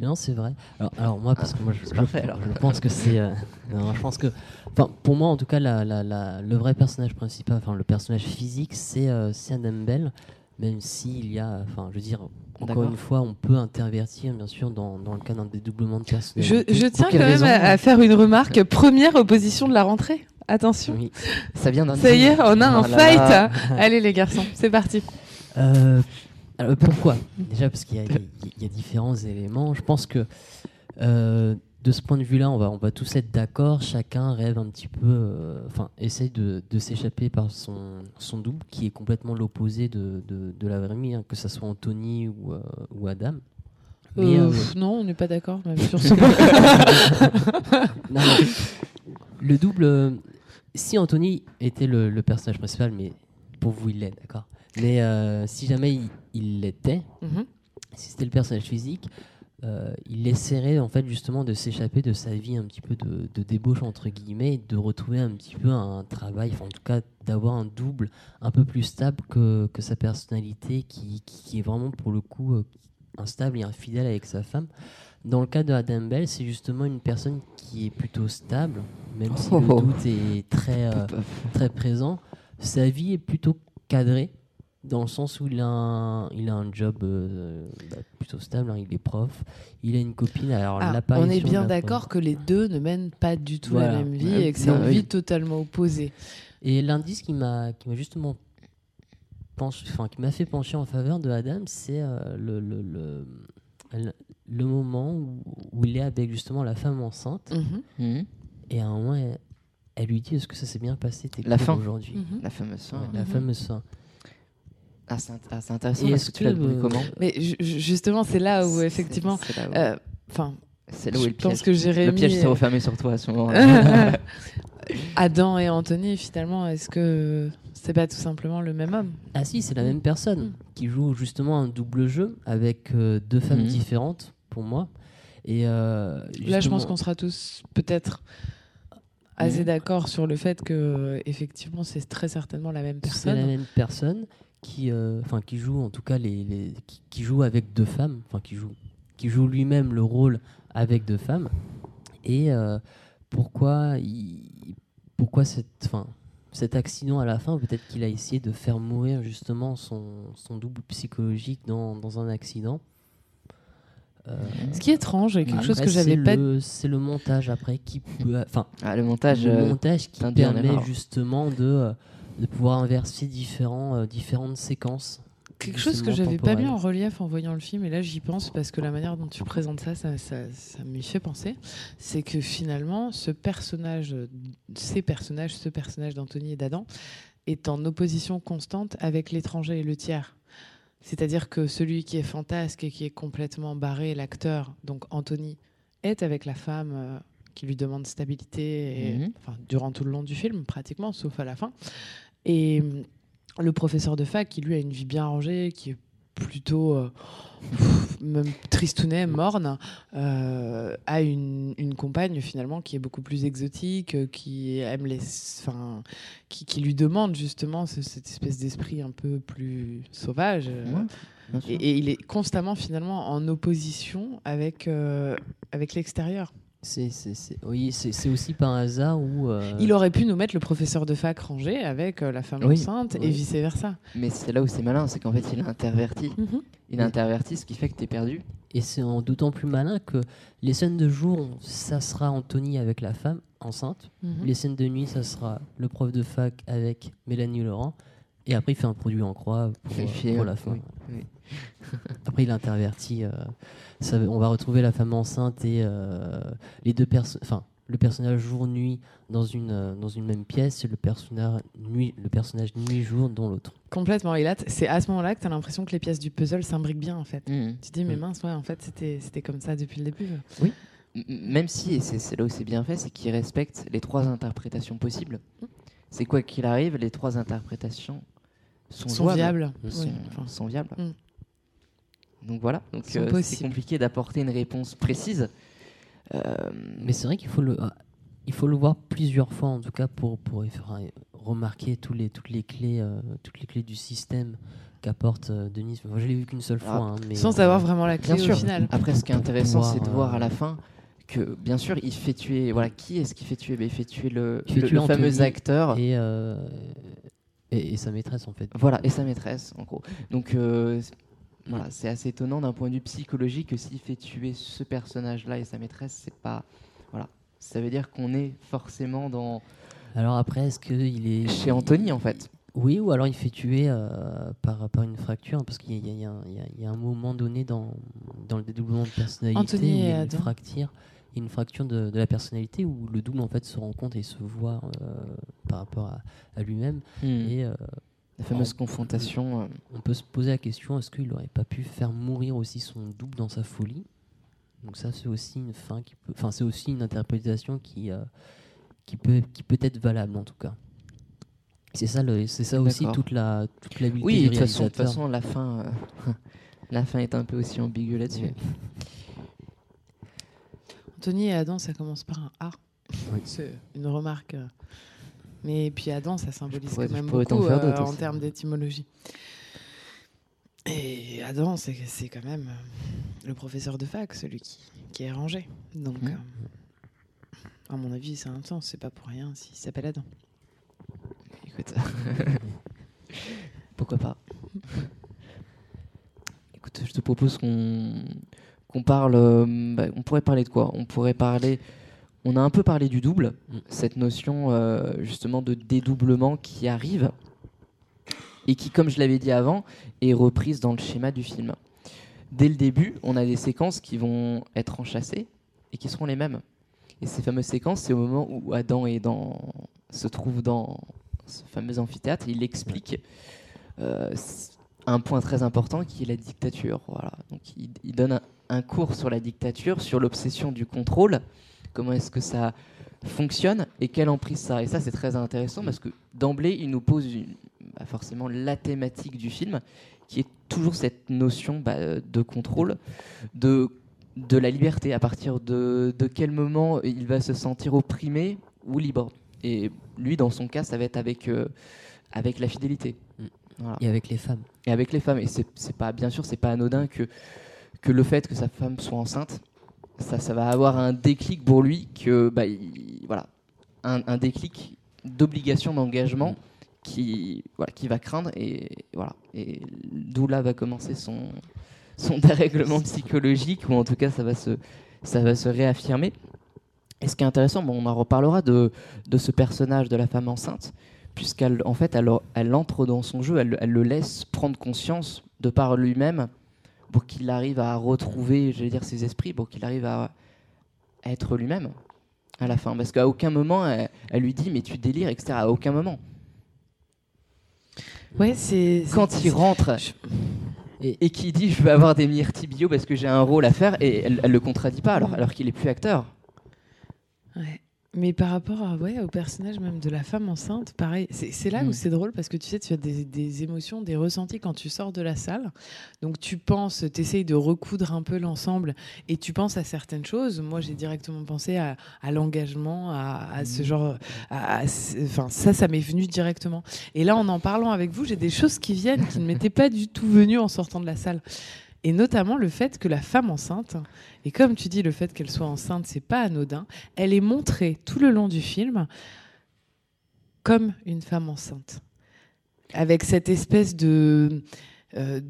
C: Non, c'est vrai. Alors, alors moi, parce que moi, je,
B: parfait, alors.
C: je pense que c'est. euh, <laughs> je pense que. Enfin, pour moi, en tout cas, la, la, la- le vrai personnage principal, enfin, le personnage physique, c'est euh, c'est Adam Bell. Même s'il y a. Enfin, je veux dire, encore une fois, on peut intervertir, bien sûr, dans, dans le cas d'un dédoublement de
A: Je,
C: personnalité.
A: je tiens quand même à, à faire une remarque. <laughs> Première opposition de la rentrée. Attention.
C: Oui.
B: Ça vient d'un.
A: Ça y est, on a un
B: Oh là
A: fight.
B: là.
A: Allez les garçons, c'est parti.
C: Euh, alors, pourquoi? Déjà parce qu'il y, a- y y différents éléments. Je pense que euh, de ce point de vue-là, on va, on va tous être d'accord. Chacun rêve un petit peu, euh, enfin, essaye de, de s'échapper par son, son double, qui est complètement l'opposé de, de, de la vraie vie, hein, que ce soit Anthony ou, euh, ou Adam. Mais,
A: non, on n'est pas d'accord sur <laughs> ce point.
C: non, le double, si Anthony était le, le personnage principal, mais pour vous, il l'est, d'accord? Mais euh, si jamais il- l'était,
A: Mhm.
C: si c'était le personnage physique, euh, il essaierait en fait justement de s'échapper de sa vie un petit peu de, de débauche entre guillemets, et de retrouver un petit peu un travail, enfin en tout cas d'avoir un double un peu plus stable que, que sa personnalité qui, qui, qui est vraiment pour le coup euh, instable et infidèle avec sa femme. Dans le cas de Adam Bell, c'est justement une personne qui est plutôt stable, même si
B: Oh.
C: le doute est très, euh, très présent. Sa vie est plutôt cadrée, dans le sens où il a un, il a un job euh, bah, plutôt stable, hein, il est prof, il a une copine. Alors,
A: Ah, on est bien d'accord que les deux ne mènent pas du tout
C: Voilà.
A: la même vie
B: Ouais.
A: et que c'est une
B: oui.
A: vie totalement opposée.
C: Et l'indice qui m'a qui m'a justement penché, enfin qui m'a fait pencher en faveur de Adam, c'est euh, le, le, le, le- le moment où, où il est avec justement la femme enceinte
A: Mhm.
C: Et à un moment elle, elle lui dit est-ce que ça s'est bien passé tes
B: La fin.
C: aujourd'hui?
A: Mhm.
B: La fameuse fin.
C: Ouais, La
A: Mhm.
C: fameuse fin.
B: Ah, c'est ah, c'est intéressant.
C: Et
B: parce
C: est-ce
B: que tu l'as
C: euh,
B: comment?
A: Mais ju- ju- justement, c'est là où effectivement,
B: c'est là où-
A: euh, enfin,
B: c'est là où
A: je
B: est le
A: pense
B: piège.
A: que Jérémy.
B: Le piège s'est refermé sur toi à ce moment-là. <laughs>
A: Adam et Anthony, finalement, est-ce que c'est pas tout simplement le même homme?
C: Ah si, c'est la même personne
A: Mm.
C: qui joue justement un double jeu avec euh, deux femmes
B: Mhm.
C: différentes pour moi. Et euh,
A: Là, je pense qu'on sera tous peut-être assez d'accord sur le fait que, effectivement, c'est très certainement la même
C: c'est la
A: personne.
C: même personne qui, euh, enfin, qui joue en tout cas les, les- qui, qui joue avec deux femmes, enfin qui joue, qui joue lui-même le rôle avec deux femmes. Et euh, pourquoi, il, pourquoi cette, enfin, cet accident à la fin Peut-être qu'il a essayé de faire mourir justement son, son double psychologique dans, dans un accident. Euh,
A: Ce qui est étrange et quelque
C: après,
A: chose que j'avais
C: c'est
A: pas.
C: le- C'est le montage après qui peut, enfin,
B: Ah, le montage.
C: le
B: euh,
C: montage qui permet justement de, euh, de pouvoir inverser différents, euh, différentes séquences.
A: Quelque chose que j'avais pas mis en relief en voyant le film, et là j'y pense parce que la manière dont tu présentes ça, ça, ça, ça m'y fait penser, c'est que finalement, ce personnage, ces personnages, ce personnage d'Anthony et d'Adam, est en opposition constante avec l'étranger et le tiers. C'est-à-dire que celui qui est fantasque et qui est complètement barré, l'acteur, donc Anthony, est avec la femme euh, qui lui demande stabilité, et,
B: Mhm.
A: durant tout le long du film, pratiquement, sauf à la fin. Et le professeur de fac, qui lui a une vie bien rangée, qui est plutôt euh, pff, même tristounet, morne, euh, a une, une compagne finalement qui est beaucoup plus exotique, euh, qui aime les, enfin, qui, qui lui demande justement ce- cette espèce d'esprit un peu plus sauvage. euh,
B: Ouais,
A: et, et il est constamment finalement en opposition avec, avec l'extérieur.
C: C'est, c'est, c'est- oui, c'est, aussi par hasard où. euh,
A: Il aurait pu nous mettre le professeur de fac rangé avec euh, la femme
C: Oui,
A: enceinte et
C: oui.
A: vice versa.
B: Mais c'est là où c'est malin, c'est qu'en fait, il a interverti. Il a interverti, ce qui fait que t'es perdu.
C: Et c'est en d'autant plus malin que les scènes de jour, ça sera Anthony avec la femme. enceinte.
A: Mhm.
C: Les scènes de nuit, ça sera le prof de fac avec Mélanie Laurent. Et après, il fait un produit en croix pour, euh, la fin.
B: oui, oui. <laughs>
C: Après, il intervertit. euh, ça, on va retrouver la femme enceinte et euh, les deux personnes. Enfin, le personnage jour-nuit dans une, euh, dans une même pièce et le personnage nuit, le personnage nuit-jour dans l'autre.
A: Complètement. Et là, c'est à ce moment-là que tu as l'impression que les pièces du puzzle s'imbriquent bien, en fait.
B: Mhm.
A: Tu te dis, mais
C: Mm.
A: mince, ouais, en fait, c'était c'était comme ça depuis le début.
B: M- Même si, et c'est là où c'est bien fait, c'est qu'il respecte les trois interprétations possibles. C'est quoi qu'il arrive, les trois interprétations sont,
A: viables.
B: sont,
A: Oui, enfin,
B: sont viables.
A: Mm.
B: Donc voilà, donc euh, c'est compliqué d'apporter une réponse précise. Euh,
C: Mais c'est vrai qu'il faut le, ah, il faut le voir plusieurs fois en tout cas pour, pour y faire, euh, remarquer tous les, toutes, les clés, euh, toutes les clés du système qu'apporte euh, Denise. Moi, je l'ai vu qu'une seule
B: Ah,
C: fois. hein, mais,
A: Sans
C: euh,
A: avoir vraiment la clé
B: Bien
A: au
B: sûr.
A: final.
B: Après, ce qui est intéressant, c'est de voir
C: euh,
B: à la fin que, bien sûr, il fait tuer. Voilà, qui est-ce qui fait tuer? Ben, Il fait tuer le,
C: fait
B: le-
C: tuer
B: le fameux acteur.
C: Et, euh, et, et sa maîtresse en fait.
B: Voilà, et sa maîtresse, en gros. Donc, euh, voilà, c'est assez étonnant d'un point de vue psychologique que s'il fait tuer ce personnage-là et sa maîtresse, c'est pas. Voilà. Ça veut dire qu'on est forcément dans.
C: Alors après, est-ce qu'il est
B: chez Anthony, en fait.
C: Oui, ou alors il fait tuer euh, par, par une fracture, parce qu'il y, a- y un- il y a- il y a un moment donné dans, dans le dédoublement de personnalité
A: Anthony
C: où il y a une
A: Adam.
C: fracture, une de, de la personnalité où le double en fait se rend compte et se voit euh, par rapport à, à lui-même. Et euh,
B: La fameuse confrontation. euh,
C: on peut se poser la question est-ce qu'il n'aurait pas pu faire mourir aussi son double dans sa folie? Donc ça, c'est aussi une fin qui peut, enfin c'est aussi une interprétation qui euh, qui peut qui peut être valable en tout cas. C'est ça, le- c'est ça aussi toute la toute l'habileté
B: Oui, de toute façon, la fin, euh, <laughs> la fin est un peu aussi ambiguë là-dessus.
C: Oui.
A: Anthony et Adam, ça commence par un A.
C: Oui.
A: C'est une remarque. Euh. Mais puis Adam, ça symbolise
B: pourrais-
A: quand même beaucoup euh, en
B: aussi.
A: termes d'étymologie. Et Adam, c'est c'est quand même euh, le professeur de fac, celui qui, qui est rangé. Donc,
B: Mhm.
A: euh, à mon avis, a un sens. C'est pas pour rien s'il s'appelle Adam.
B: Écoute, <laughs> pourquoi pas Écoute, je te propose qu'on qu'on parle. euh, bah, on pourrait parler de quoi? On pourrait parler. On a un peu parlé du double,
C: Mm.
B: cette notion euh, justement de dédoublement qui arrive et qui, comme je l'avais dit avant, est reprise dans le schéma du film. Dès le début, on a des séquences qui vont être enchâssées et qui seront les mêmes. Et ces fameuses séquences, c'est au moment où Adam est dans, se trouve dans ce fameux amphithéâtre. Il explique euh, un point très important qui est la dictature. Voilà. Donc il, il donne un, un cours sur la dictature, sur l'obsession du contrôle, comment est-ce que ça fonctionne et quelle emprise ça a. Et ça, c'est très intéressant parce que d'emblée, il nous pose une- bah, forcément la thématique du film, qui est toujours cette notion bah, de contrôle, de, de la liberté. À partir de, de quel moment il va se sentir opprimé ou libre. Et lui, dans son cas, ça va être avec, euh, avec la fidélité.
C: Mm.
B: Voilà.
C: Et avec les femmes.
B: Et avec les femmes. Et c'est pas, bien sûr, c'est pas anodin que, que le fait que sa femme soit enceinte, ça, ça va avoir un déclic pour lui, que, bah, il- voilà, un, un déclic d'obligation, d'engagement qui, voilà, qui va craindre. Et voilà. Et d'où là va commencer son, son <laughs> dérèglement psychologique, ou en tout cas, ça va se, ça va se réaffirmer. Et ce qui est intéressant, bon, on en reparlera de, de ce personnage de la femme enceinte, puisqu'elle en fait, elle, elle entre dans son jeu, elle, elle le laisse prendre conscience de par lui-même pour qu'il arrive à retrouver, j'allais dire, ses esprits, pour qu'il arrive à, à être lui-même à la fin. Parce qu'à aucun moment, elle, elle lui dit, mais tu délires, etc. À aucun moment.
A: Ouais, c'est.
B: Quand il rentre
A: je-
B: et, et qu'il dit, je veux avoir des myrtilles parce que j'ai un rôle à faire, et elle, elle le contredit pas, alors, alors qu'il est plus acteur.
A: Ouais. Mais par rapport à, ouais, au personnage même de la femme enceinte, pareil, c'est là où
B: Mm.
A: c'est drôle parce que tu sais, tu as des, des émotions, des ressentis quand tu sors de la salle. Donc tu penses, tu essayes de recoudre un peu l'ensemble et tu penses à certaines choses. Moi, j'ai directement pensé à, à l'engagement, à, à ce genre. à ce- Enfin, ça, ça m'est venu directement. Et là, en en parlant avec vous, j'ai des choses qui viennent qui ne m'étaient pas du tout venues en sortant de la salle. Et notamment le fait que la femme enceinte, et comme tu dis, le fait qu'elle soit enceinte, c'est pas anodin, elle est montrée tout le long du film comme une femme enceinte. Avec cette espèce de. euh,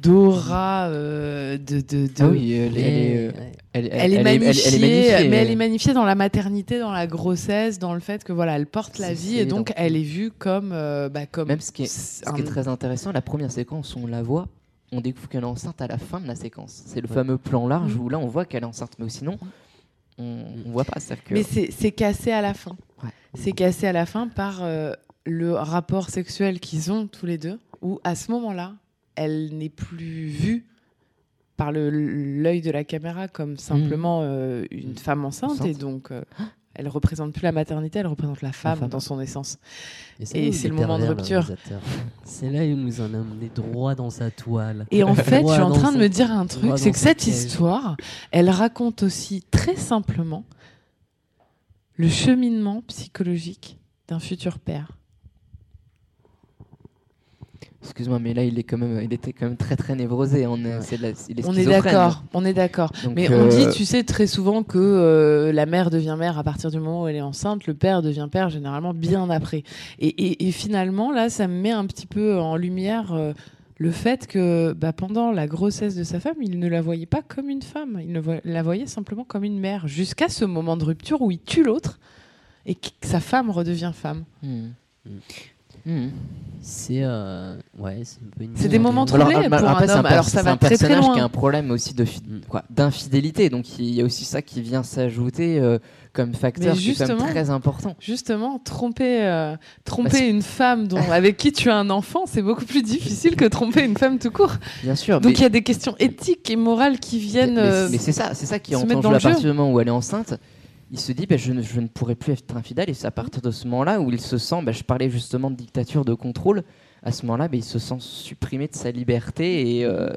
A: d'aura, euh, de, de, de-
B: Ah oui, elle, est, elle,
A: Elle est,
B: elle
A: magnifiée,
B: elle est magnifiée,
A: mais elle est magnifiée dans la maternité, dans la grossesse, dans le fait que voilà, elle porte la vie et donc elle est vue comme, euh, bah, comme
B: Même ce qui est, qui est très intéressant, la première séquence on la voit, on découvre qu'elle est enceinte à la fin de la séquence. C'est le
C: Ouais.
B: fameux plan large
A: Mhm.
B: où là on voit qu'elle est enceinte, mais sinon on, on voit pas. C'est-à-dire que
A: Mais c'est cassé à la fin.
B: Ouais.
A: C'est cassé à la fin par euh, le rapport sexuel qu'ils ont tous les deux, où à ce moment-là, elle n'est plus vue par l'œil de la caméra comme simplement euh, une femme enceinte,
B: Enceinte.
A: et donc euh, elle représente plus la maternité, elle représente la femme,
B: femme.
A: dans son essence. Et c'est le moment de rupture.
C: C'est là où il nous en a amené droit dans sa toile.
A: Et en fait, je suis en train de me dire un truc, c'est que cette
C: piège.
A: histoire, elle raconte aussi très simplement le cheminement psychologique d'un futur père.
B: Excuse-moi, mais là il est quand même, il était quand même très très névrosé. On est,
C: Ouais.
B: c'est de la- il est
A: On est d'accord, on est d'accord.
B: Donc,
A: Mais on
B: euh,
A: dit, tu sais, très souvent que euh, la mère devient mère à partir du moment où elle est enceinte, le père devient père généralement bien après. Et, et- et finalement, là, ça me met un petit peu en lumière euh, le fait que bah, pendant la grossesse de sa femme, il ne la voyait pas comme une femme, il ne vo- la voyait simplement comme une mère, jusqu'à ce moment de rupture où il tue l'autre et que sa femme redevient femme.
B: hmm.
C: Hmm.
B: Hmm.
C: C'est euh, ouais, c'est une
A: des moments troublés pour un
B: après,
A: homme. Alors, ça va
B: un
A: très, très
B: personnage
A: loin.
B: qui a un problème aussi de quoi, d'infidélité. Donc il y a aussi ça qui vient s'ajouter euh, comme facteur
A: justement,
B: très important.
A: Justement, tromper, euh, tromper
B: Parce-
A: une femme dont, <laughs> avec qui tu as un enfant, c'est beaucoup plus difficile que tromper une femme tout court.
B: Bien sûr.
A: Donc
B: mais-
A: il y a des questions éthiques et morales qui viennent.
B: Mais, mais c'est ça, c'est ça qui est en jeu
A: dans
B: à partir du moment où elle est enceinte. Il se dit, bah, je, ne, je ne pourrai plus être infidèle, et c'est à partir de ce moment-là où il se sent, bah, je parlais justement de dictature, de contrôle, à ce moment-là, bah, il se sent supprimé de sa liberté, et euh,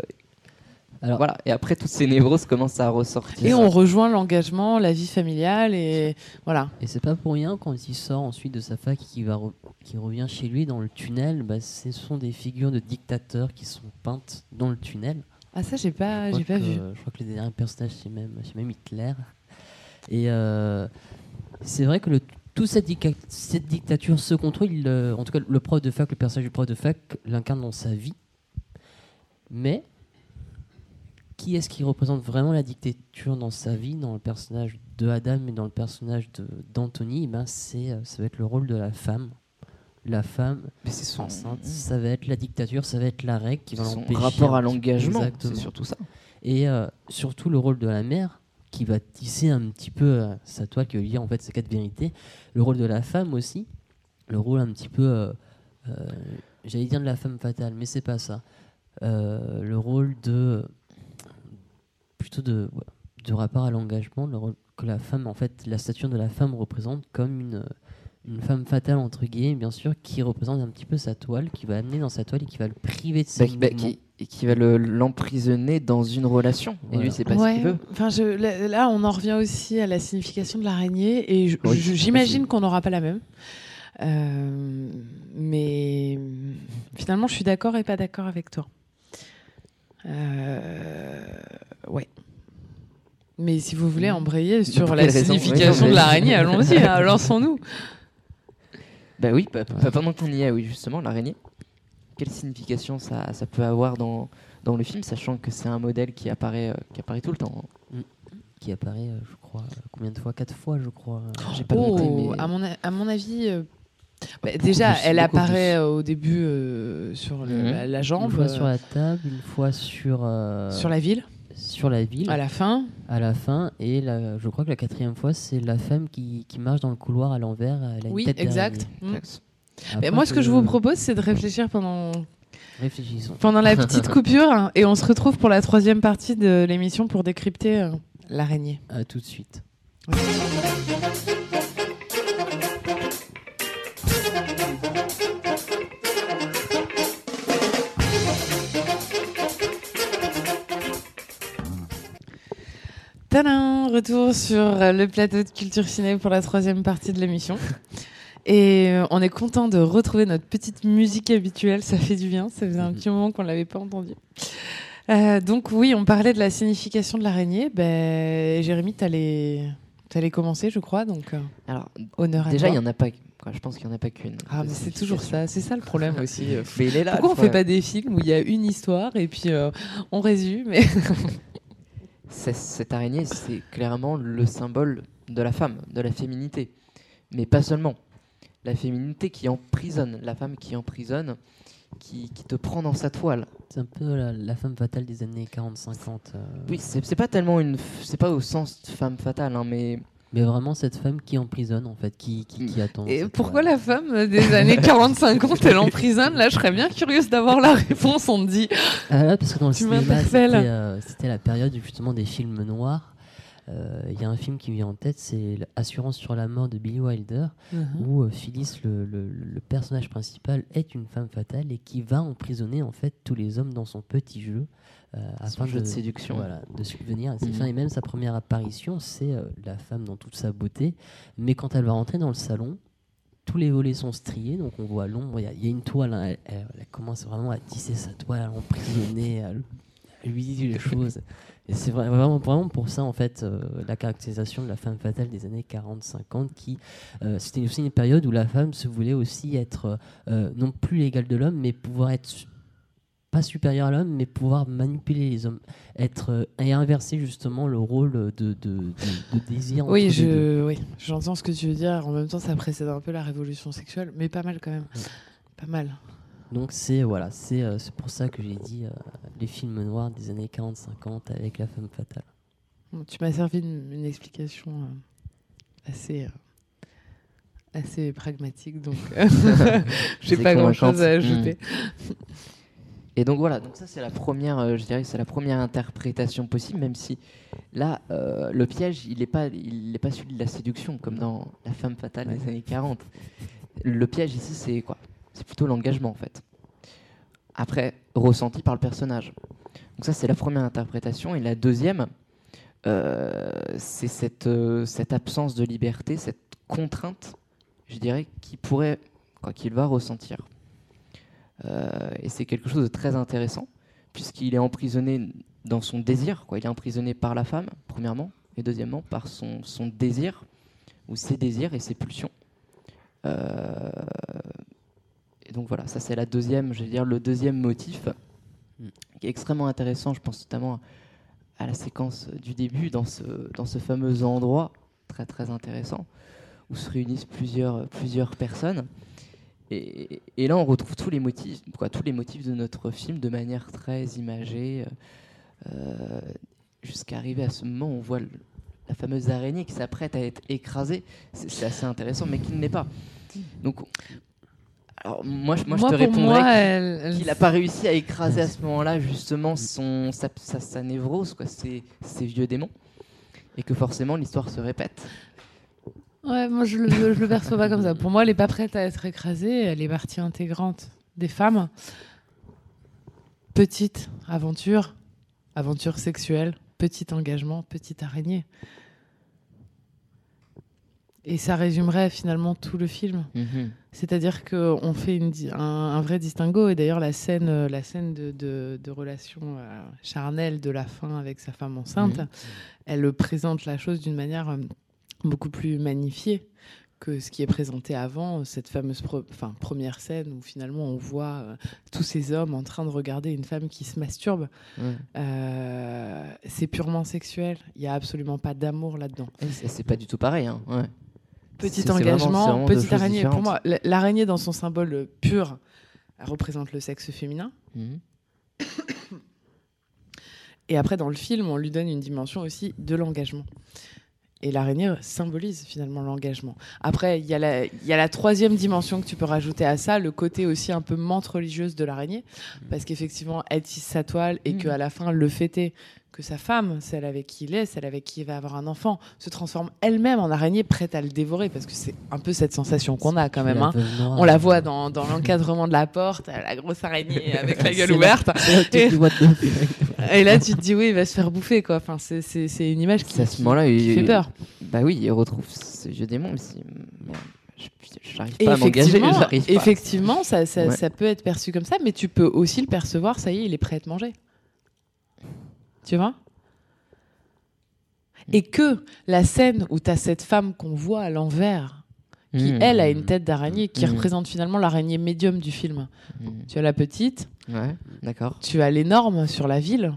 C: Alors-
B: voilà. Et après, toutes ces névroses commencent à ressortir.
A: Et on rejoint l'engagement, la vie familiale et voilà.
C: Et c'est pas pour rien quand il sort ensuite de sa fac et qu'il va re- qu'il revient chez lui dans le tunnel, bah, ce sont des figures de dictateurs qui sont peintes dans le tunnel.
A: Ah ça j'ai pas,
C: Je
A: j'ai pas
C: que-
A: vu.
C: Je crois que le dernier personnage c'est même, c'est même Hitler. Et euh, c'est vrai que le, toute cette, dictature, ce contrôle, il, euh, en tout cas le prof de fac, le personnage du prof de fac l'incarne dans sa vie. Mais qui est-ce qui représente vraiment la dictature dans sa vie, dans le personnage de Adam et dans le personnage d'Anthony? Eh ben c'est, euh, Ça va être le rôle de la femme. La femme
B: Mais c'est son,
C: enceinte, ça va être la dictature, ça va être la règle qui va
B: son
C: l'empêcher.
B: rapport à l'engagement, c'est surtout ça.
C: Et euh, surtout le rôle de la mère qui va tisser un petit peu euh, sa toile, qui va lire en fait ses quatre vérités. Le rôle de la femme aussi, le rôle un petit peu, euh, euh, j'allais dire de la femme fatale, mais c'est pas ça. Le rôle de plutôt de, rapport à l'engagement, le rôle que la femme, en fait, la stature de la femme représente comme une une femme fatale entre guillemets, bien sûr, qui représente un petit peu sa toile, qui va amener dans sa toile et qui va le priver de ses
B: Bah, bah, qui, et qui va le- l'emprisonner dans une relation. Et lui, c'est pas ce qu'il veut.
A: Enfin, je, là, là, on en revient aussi à la signification de l'araignée et
B: Oui,
A: j'imagine qu'on n'aura pas la même. Euh, mais finalement, je suis d'accord et pas d'accord avec toi. Euh, ouais. Mais si vous voulez embrayer sur la
B: raison
A: signification de l'araignée, allons-y, hein, <laughs> lançons-nous.
B: Bah oui, pendant qu'on y est, oui, justement, l'araignée. Quelle signification ça, ça peut avoir dans, dans le film, sachant que c'est un modèle qui apparaît, euh, qui apparaît tout le temps.
C: qui apparaît, euh, je crois, euh, combien de fois? Quatre fois, je crois.
B: J'ai pas noté,
A: Oh,
B: mais-
A: à, mon, a- à mon avis, euh, bah, déjà,
B: plus,
A: elle apparaît au début euh, sur le-
B: Mhm.
A: la, la
C: Une
A: jambe,
C: fois
A: euh,
C: sur la table, une fois sur, euh,
A: sur la ville,
C: sur la ville,
A: à la fin.
C: à la fin, et la- je crois que la quatrième fois, c'est la femme qui, qui marche dans le couloir à l'envers. Elle a une
A: Oui,
C: tête
A: exact. Mais moi, ce que je vous propose, c'est de réfléchir pendant,
C: Réfléchissons.
A: pendant la petite <laughs> coupure hein, et on se retrouve pour la troisième partie de l'émission pour décrypter euh, l'araignée.
C: À tout de suite.
A: Tadam Retour sur euh, le plateau de Culture Ciné pour la troisième partie de l'émission. <laughs> Et euh, on est content de retrouver notre petite musique habituelle, ça fait du bien, ça faisait un
C: Mhm.
A: petit moment qu'on ne l'avait pas entendu. Euh, donc oui, on parlait de la signification de l'araignée. Ben, Jérémy, tu allais, commencer, je crois, donc euh,
B: Alors,
A: honneur à
B: déjà, il n'y en a pas. quoi, je pense qu'il n'y en a pas qu'une.
A: Ah, mais c'est toujours ça, c'est ça le problème aussi. <laughs>
B: Mais il est là.
A: Pourquoi on fait
B: problème.
A: pas des films où il y a une histoire et puis euh, on résume et... <laughs>
B: Cette araignée, c'est clairement le symbole de la femme, de la féminité. Mais pas seulement. La féminité qui emprisonne, la femme qui emprisonne, qui, qui te prend dans sa toile.
C: C'est un peu la, la femme fatale des années 40-50. euh,
B: Oui, c'est pas tellement une. C'est pas au sens de femme fatale, hein, mais.
C: Mais vraiment cette femme qui emprisonne en fait, qui, qui, qui attend.
A: Et pourquoi
C: toile.
A: la femme des années 40-50, elle emprisonne? Là, je serais bien curieuse d'avoir la réponse. On te dit,
C: Ah là, parce que dans le
A: Tu
C: cinéma, c'était euh, c'était la période justement des films noirs. Euh, Il y a un film qui me vient en tête, c'est Assurance sur la mort de Billy Wilder, où euh, Phyllis, le, le- le personnage principal, est une femme fatale et qui va emprisonner en fait tous les hommes dans son petit jeu euh, afin
B: jeu
C: de,
B: de séduction.
C: voilà, de subvenir à ses
B: Mhm.
C: fins. Et même sa première apparition, c'est la femme dans toute sa beauté. Mais quand elle va rentrer dans le salon, tous les volets sont striés, donc on voit l'ombre. Il y a- il y, a une toile, hein, elle, elle- elle commence vraiment à tisser sa toile, à l'emprisonner, à, à lui dire les <laughs> choses. Et c'est vra- vraiment, vraiment pour ça, en fait, euh, la caractérisation de la femme fatale des années 40-50, qui euh, c'était aussi une période où la femme se voulait aussi être euh, non plus l'égale de l'homme, mais pouvoir être pas supérieure à l'homme, mais pouvoir manipuler les hommes, être et inverser justement le rôle de, de, de- de désir.
A: Oui, je, oui, j'entends ce que tu veux dire. En même temps, ça précède un peu la révolution sexuelle, mais pas mal quand même.
C: Ouais.
A: Pas mal.
C: Donc c'est voilà, c'est euh, pour ça que j'ai dit euh, les films noirs des années 40-50 avec la femme fatale.
A: Bon, tu m'as servi une, une explication euh, assez, euh, assez pragmatique, donc <laughs> <laughs> j'ai pas grand chose à ajouter.
B: Et donc voilà, donc ça c'est la première, je dirais c'est la première interprétation possible, même si là le piège il n'est pas, il n'est pas celui de la séduction comme dans La femme fatale des années 40. Le piège ici c'est quoi? C'est plutôt l'engagement en fait. Après ressenti par le personnage. Donc ça c'est la première interprétation et la deuxième euh, c'est cette, euh, cette absence de liberté, cette contrainte, je dirais, qui pourrait, quoi qu'il va ressentir. Euh, et c'est quelque chose de très intéressant, puisqu'il est emprisonné dans son désir. Quoi. Il est emprisonné par la femme, premièrement, et deuxièmement par son désir, ou ses désirs et ses pulsions. Donc voilà, ça c'est la deuxième, je vais dire, le deuxième motif,
C: Mm.
B: qui est extrêmement intéressant, je pense notamment à la séquence du début, dans ce, dans ce fameux endroit, très très intéressant, où se réunissent plusieurs, plusieurs personnes. Et, et là, on retrouve tous les motifs, quoi, tous les motifs de notre film de manière très imagée, euh, jusqu'à arriver à ce moment où on voit le- la fameuse araignée qui s'apprête à être écrasée. C'est c'est assez intéressant, mais qui ne l'est pas. Donc, alors moi, je, moi, je te répondrais
A: elle-
B: qu'il n'a pas réussi à écraser à ce moment-là justement son, sa, sa, sa névrose, quoi, ses, ses vieux démons, et que forcément l'histoire se répète.
A: Ouais, moi je le, je le perçois pas comme ça. Pour moi, elle est pas prête à être écrasée. Elle est partie intégrante des femmes. Petite aventure, aventure sexuelle, petit engagement, petite araignée. Et ça résumerait finalement tout le film. C'est-à-dire qu'on fait une un, un vrai distinguo. Et d'ailleurs, la scène, euh, la scène de, de- de relation euh, charnelle de la fin avec sa femme enceinte,
B: Mhm.
A: elle présente la chose d'une manière euh, beaucoup plus magnifiée que ce qui est présenté avant, cette fameuse enfin, première scène où finalement on voit euh, tous ces hommes en train de regarder une femme qui se masturbe. C'est purement sexuel. Il n'y a absolument pas d'amour là-dedans.
B: C'est pas du tout pareil. Hein. Ouais.
A: Petit engagement,
B: vraiment
A: petite araignée. Pour moi, l'araignée dans son symbole euh, pur, elle représente le sexe féminin.
B: Mhm.
A: Et après, dans le film, on lui donne une dimension aussi de l'engagement. Et l'araignée symbolise finalement l'engagement. Après, il y, a la- il y a la troisième dimension que tu peux rajouter à ça, le côté aussi un peu menthe religieuse de l'araignée. Parce qu'effectivement, elle tisse sa toile et qu'à la fin, le fait est que sa femme, celle avec qui il est, celle avec qui il va avoir un enfant, se transforme elle-même en araignée prête à le dévorer. Parce que c'est un peu cette sensation qu'on a quand même.
C: La
A: hein. On la
C: euh,
A: voit dans, dans l'encadrement de la porte, la grosse araignée avec la <laughs> gueule ouverte.
C: c'est là
A: Et là, tu te dis, oui, il va se faire bouffer, quoi. Enfin, c'est- une image qui,
B: C'est à ce
A: qui-
B: moment-là,
A: qui
B: il-
A: fait peur.
B: Bah oui, il retrouve ce vieux démon, mais j'arrive pas à m'engager.
A: effectivement, ça, ça,
B: Ouais.
A: ça peut être perçu comme ça, mais tu peux aussi le percevoir, ça y est, il est prêt à te manger. Tu vois? Et que la scène où tu as cette femme qu'on voit à l'envers, qui
B: Mmh.
A: elle a une tête d'araignée, qui
B: Mmh.
A: représente finalement l'araignée médium du film.
B: Mmh.
A: Tu as la petite,
B: Ouais, d'accord.
A: tu as l'énorme sur la ville,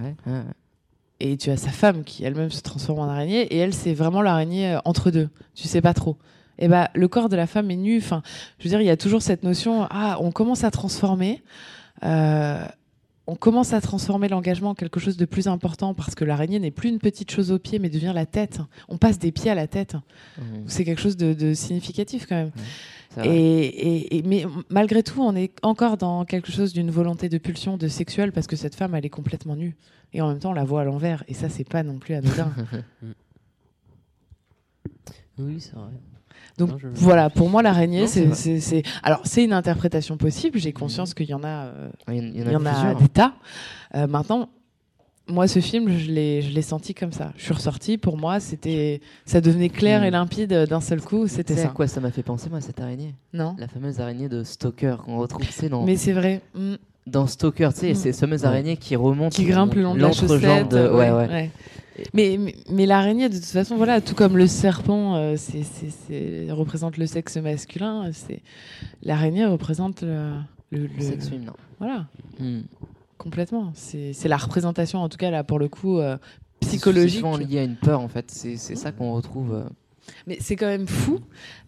B: Ouais, ouais, ouais.
A: et tu as sa femme qui elle-même se transforme en araignée, et elle c'est vraiment l'araignée euh, entre deux. Tu sais pas trop. Et bah le corps de la femme est nu. Enfin, je veux dire, il y a toujours cette notion. Ah, on commence à transformer. euh, on commence à transformer l'engagement en quelque chose de plus important parce que l'araignée n'est plus une petite chose au pied, mais devient la tête. On passe des pieds à la tête.
B: Mmh.
A: C'est quelque chose de, de significatif quand même. Et- mais malgré tout, on est encore dans quelque chose d'une volonté de pulsion, de sexuel, parce que cette femme, elle est complètement nue. Et en même temps, on la voit à l'envers. Et ça, c'est pas non plus anodin. <laughs>
C: Oui, c'est vrai.
A: Donc
C: Non, je-
A: voilà, pour moi, l'araignée,
B: c'est
A: c'est, c'est, c'est- Alors, c'est une interprétation possible. J'ai conscience qu'il y en a, euh,
B: Il y en- il y en
A: il
B: a,
A: y en a
B: plusieurs.
A: des tas. Euh, maintenant, moi, ce film, je l'ai, je l'ai senti comme ça. Je suis ressortie. Pour moi, c'était, ça devenait clair
B: Mm.
A: et limpide d'un seul coup. C'était
B: sais à
A: ça.
B: quoi ça m'a fait penser, moi, cette araignée?
A: Non
B: La fameuse araignée de Stalker qu'on retrouve, tu sais, dans,
A: Mais c'est vrai. Mm.
B: dans Stalker, tu sais,
A: Mm.
B: ces fameuses araignées qui remontent.
A: qui grimpe le long de la chaussette.
B: de-
A: euh,
B: Ouais, ouais.
A: Mais, mais, mais l'araignée, de toute façon, voilà, tout comme le serpent euh, c'est, c'est, c'est- représente le sexe masculin, c'est, l'araignée représente le, le-
B: Le
A: le-
B: sexe féminin.
A: Voilà,
B: Mm.
A: complètement. C'est, c'est la représentation, en tout cas, là, pour le coup, euh,
B: C'est
A: psychologique.
B: souvent lié à une peur, en fait. C'est c'est ça qu'on retrouve. euh,
A: Mais c'est quand même fou,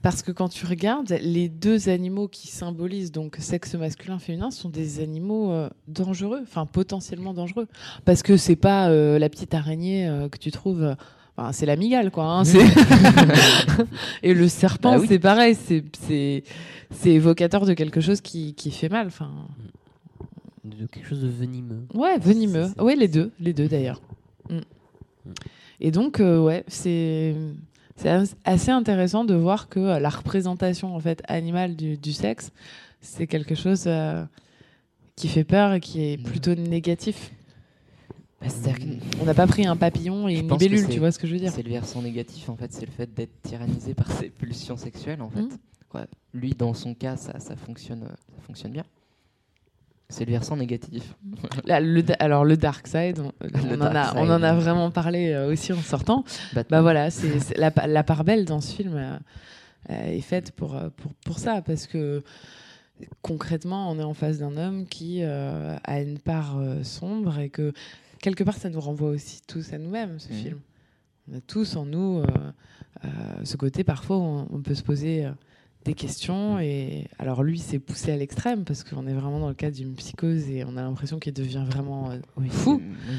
A: parce que quand tu regardes, les deux animaux qui symbolisent donc sexe masculin, féminin, sont des animaux euh, dangereux, enfin potentiellement dangereux. Parce que c'est pas euh, la petite araignée euh, que tu trouves. euh, Enfin, c'est la migale, quoi. hein, c'est- <laughs> Et le serpent,
B: Bah oui.
A: c'est pareil. C'est, c'est, c'est évocateur de quelque chose qui, qui fait mal. Enfin,
C: De quelque chose de venimeux.
A: ouais, venimeux.
C: C'est- c'est-
A: Ouais, les deux, les deux d'ailleurs. Mm. Et donc, euh, ouais, c'est c'est as- assez intéressant de voir que euh, la représentation en fait animale du, du sexe, c'est quelque chose euh, qui fait peur et qui est
B: Mm.
A: plutôt négatif.
B: bah,
A: On n'a pas pris un papillon et
B: Je
A: une
B: c'est-
A: tu vois ce que je veux dire
B: C'est le versant négatif, en fait, c'est le fait d'être tyrannisé par ses pulsions sexuelles, en fait.
A: Mm.
B: Quoi. Lui, dans son cas, ça, ça, fonctionne, euh, ça fonctionne bien. C'est le versant négatif. <laughs>
A: Là, le da- alors le dark side, on, on en, a,
B: side.
A: on en a vraiment parlé euh, aussi en sortant. Bah voilà, c'est la, pa- la part belle dans ce film euh, euh, est faite pour, pour, pour ça, parce que concrètement, on est en face d'un homme qui euh, a une part sombre et que quelque part, ça nous renvoie aussi tous à nous-mêmes, ce
B: Mhm.
A: film. On a tous en nous ce côté, parfois, où on, on peut se poser des questions. Et alors, lui, c'est poussé à l'extrême parce qu'on est vraiment dans le cadre d'une psychose et on a l'impression qu'il devient vraiment euh,
B: Oui,
A: fou.
B: oui.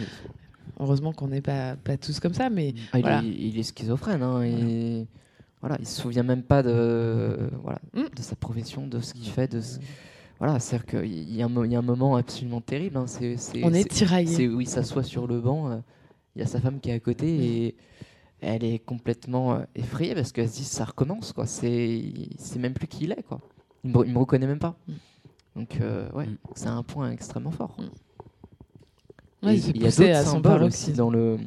A: Heureusement qu'on n'est pas, pas tous comme ça, mais
B: Ah, il, est, il est schizophrène. Hein, et voilà, il se souvient même pas de, voilà,
A: Mm.
B: de sa profession, de ce qu'il fait. De ce- Voilà, c'est-à-dire qu'il y, a un mo- il y a un moment absolument terrible. hein,
A: on est tiraillé.
B: C'est où il s'assoit sur le banc, euh, il y a sa femme qui est à côté et elle est complètement euh, effrayée parce qu'elle se dit ça recommence quoi. C'est, sait même plus qui il est quoi. Il me, il me reconnaît même pas.
A: Mm.
B: Donc euh, ouais,
C: Mm.
B: c'est un point extrêmement fort.
A: Mm. Ouais,
B: il
A: c'est
B: y a d'autres
A: à son
B: symboles aussi dans le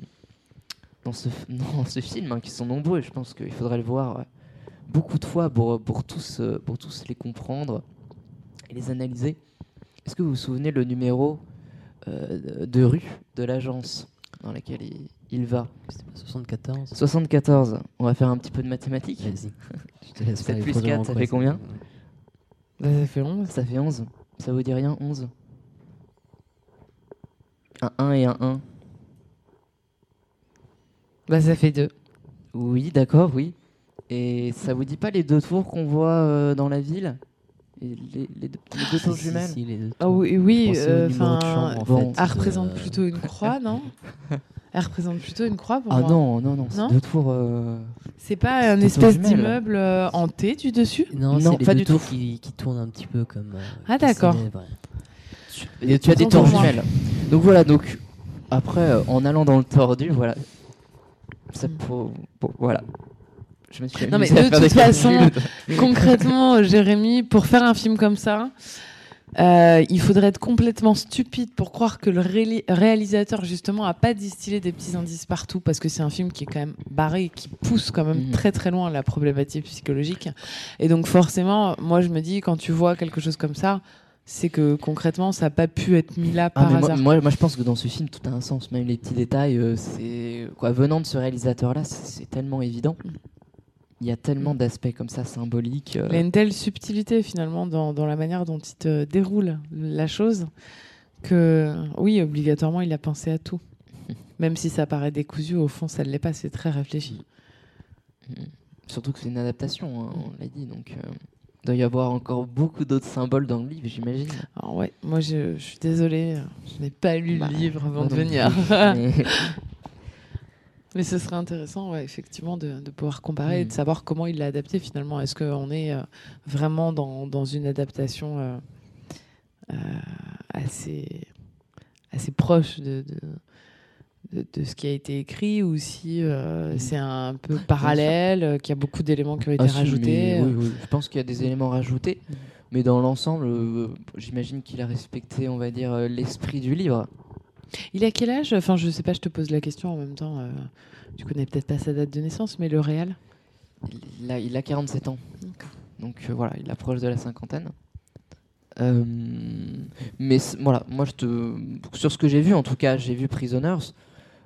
B: dans ce <laughs> dans ce film hein, qui sont nombreux. Et je pense qu'il faudrait le voir euh, beaucoup de fois pour pour tous pour tous les comprendre et les analyser. Est-ce que vous vous souvenez le numéro euh, de rue de l'agence dans laquelle il, il va
C: C'était pas 74
B: 74. On va faire un petit peu de mathématiques.
C: Vas-y. <laughs> Je te laisse
B: Sept
C: faire les
B: plus
C: projets
B: quatre,
C: en
B: ça
C: quoi,
B: fait combien
A: Bah, ça fait 11.
B: Ça fait 11. Ça vous dit rien 11 Un 1 et un 1.
A: Bah, ça fait 2.
B: Oui, d'accord, oui. Et ça vous dit pas les deux tours qu'on voit euh, dans la ville? Et les, les deux, les deux tours
C: si,
B: jumelles?
C: si, les deux
A: Ah
C: tours.
A: oui,
C: Je
A: oui
C: au
A: euh, enfin,
C: en
B: bon.
A: représente plutôt une croix, non? <laughs> Elle représente plutôt une croix pour
B: Ah
A: moi.
B: non, non, non, c'est
A: Non
B: deux tours. euh,
A: C'est pas un espèce d'immeuble euh, hanté du dessus?
C: Non,
B: Non,
C: c'est les
B: pas
C: deux
B: du
C: tours
B: tout.
C: qui, qui tournent un petit peu comme. euh,
A: Ah, d'accord.
B: tu as des tours jumelles. Donc voilà, donc après, euh, en allant dans le tordu, voilà. Ça
A: Mm.
B: pour, pour- voilà. Je me suis
A: Non, mais de toute façon. Concrètement, Jérémy, pour faire un film comme ça, euh, il faudrait être complètement stupide pour croire que le réali- réalisateur, justement, a pas distillé des petits indices partout, parce que c'est un film qui est quand même barré, qui pousse quand même
B: Mhm.
A: très très loin la problématique psychologique. Et donc, forcément, moi, je me dis, quand tu vois quelque chose comme ça, c'est que concrètement, ça n'a pas pu être mis là
B: Ah,
A: par hasard.
B: moi, moi, je pense que dans ce film, tout a un sens. Même les petits détails, euh, c'est quoi venant de ce réalisateur-là, c'est c'est tellement évident. Il y a tellement d'aspects comme ça symboliques. euh,
A: Il y a une telle subtilité finalement dans, dans la manière dont il te déroule la chose que oui, obligatoirement, il a pensé à tout. <laughs> Même si ça paraît décousu, au fond, ça ne l'est pas, c'est très réfléchi.
B: Surtout que c'est une adaptation, hein, on l'a dit. Donc, euh, il doit y avoir encore beaucoup d'autres symboles dans le livre, j'imagine.
A: Alors ouais, moi je, je suis désolée, je n'ai pas lu
B: Bah,
A: le livre avant de venir. <laughs>
B: mais-
A: ce serait intéressant, ouais, effectivement, de, de pouvoir comparer et de
B: Mm.
A: savoir comment il l'a adapté finalement. Est-ce qu'on est euh, vraiment dans, dans une adaptation euh, euh, assez, assez proche de, de, de- de ce qui a été écrit ou si
B: Mm.
A: c'est un peu parallèle, qu'il y a beaucoup d'éléments qui ont été
B: Ah,
A: rajoutés
B: mais oui, oui. Je pense qu'il y a des éléments rajoutés.
A: Mm.
B: Mais dans l'ensemble, j'imagine qu'il a respecté, on va dire, l'esprit du livre.
A: Il a quel âge? Enfin, je sais pas, je te pose la question en même temps. euh, tu connais peut-être pas sa date de naissance, mais le réel
B: Il a, il a 47 ans. Donc euh, voilà, il approche de la cinquantaine. Euh, mais voilà, moi je te. Sur ce que j'ai vu, en tout cas, j'ai vu Prisoners,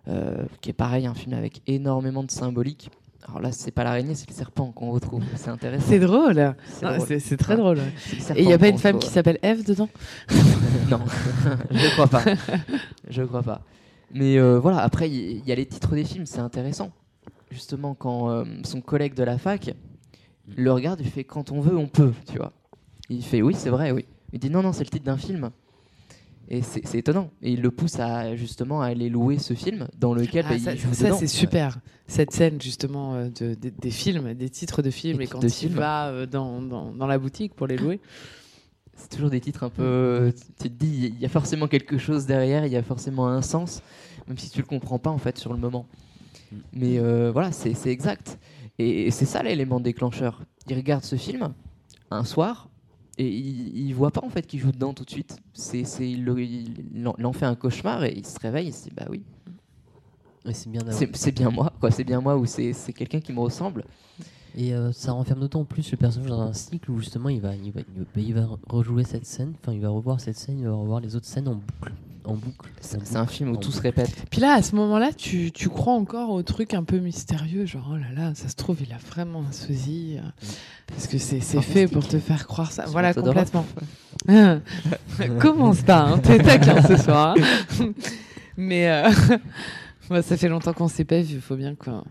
B: euh, qui est pareil, un film avec énormément de symbolique. Alors là, c'est pas l'araignée, c'est le serpent qu'on retrouve. C'est intéressant.
A: C'est drôle.
B: C'est
A: Ah, très
B: Ouais.
A: drôle. Et il n'y a pas une femme qui s'appelle Eve dedans <laughs>
B: Non, <laughs> je crois pas. Je crois pas. Mais euh, voilà, après, il y, y a les titres des films, c'est intéressant. Justement, quand euh, son collègue de la fac le regarde, il fait quand on veut, on peut, tu vois. Il fait oui, c'est vrai, oui. Il dit non, non, c'est le titre d'un film. Et c'est étonnant. Et il le pousse à justement à aller louer ce film dans lequel
A: Ah,
B: bah,
A: ça,
B: il joue
A: ça,
B: dedans.
A: c'est super. Cette scène, justement, euh, de- de- des films, des titres de films,
B: Des
A: et quand
B: de
A: il
B: films.
A: va euh, dans, dans, dans la boutique pour les louer. <gasps>
B: C'est toujours des titres un peu. Tu te dis, il y a forcément quelque chose derrière, il y a forcément un sens, même si tu le comprends pas en fait sur le moment. Mais euh, voilà, c'est c'est exact. Et, et c'est ça l'élément déclencheur. Il regarde ce film un soir et il, il voit pas en fait qu'il joue dedans tout de suite. C'est c'est- il, il- il en- fait un cauchemar et il se réveille et il se dit bah oui,
C: Et c'est bien
B: c'est bien moi, quoi. C'est bien moi ou c'est c'est quelqu'un qui me ressemble.
C: Et euh, ça renferme d'autant plus le personnage dans un cycle où justement il va, il va, il va, il va rejouer cette scène, enfin il va revoir cette scène, il va revoir les autres scènes en boucle. En boucle.
B: C'est un film où tout se répète.
A: Puis là, à ce moment-là, tu, tu crois encore au truc un peu mystérieux, genre oh là là, ça se trouve, il a vraiment un sosie. euh, Parce que c'est c'est fait pour te faire croire ça. Voilà, complètement. <laughs> Commence pas, hein, t'es taquin ce soir. hein. <laughs> Mais euh, moi, <laughs> ça fait longtemps qu'on s'est pas vu, faut bien qu'on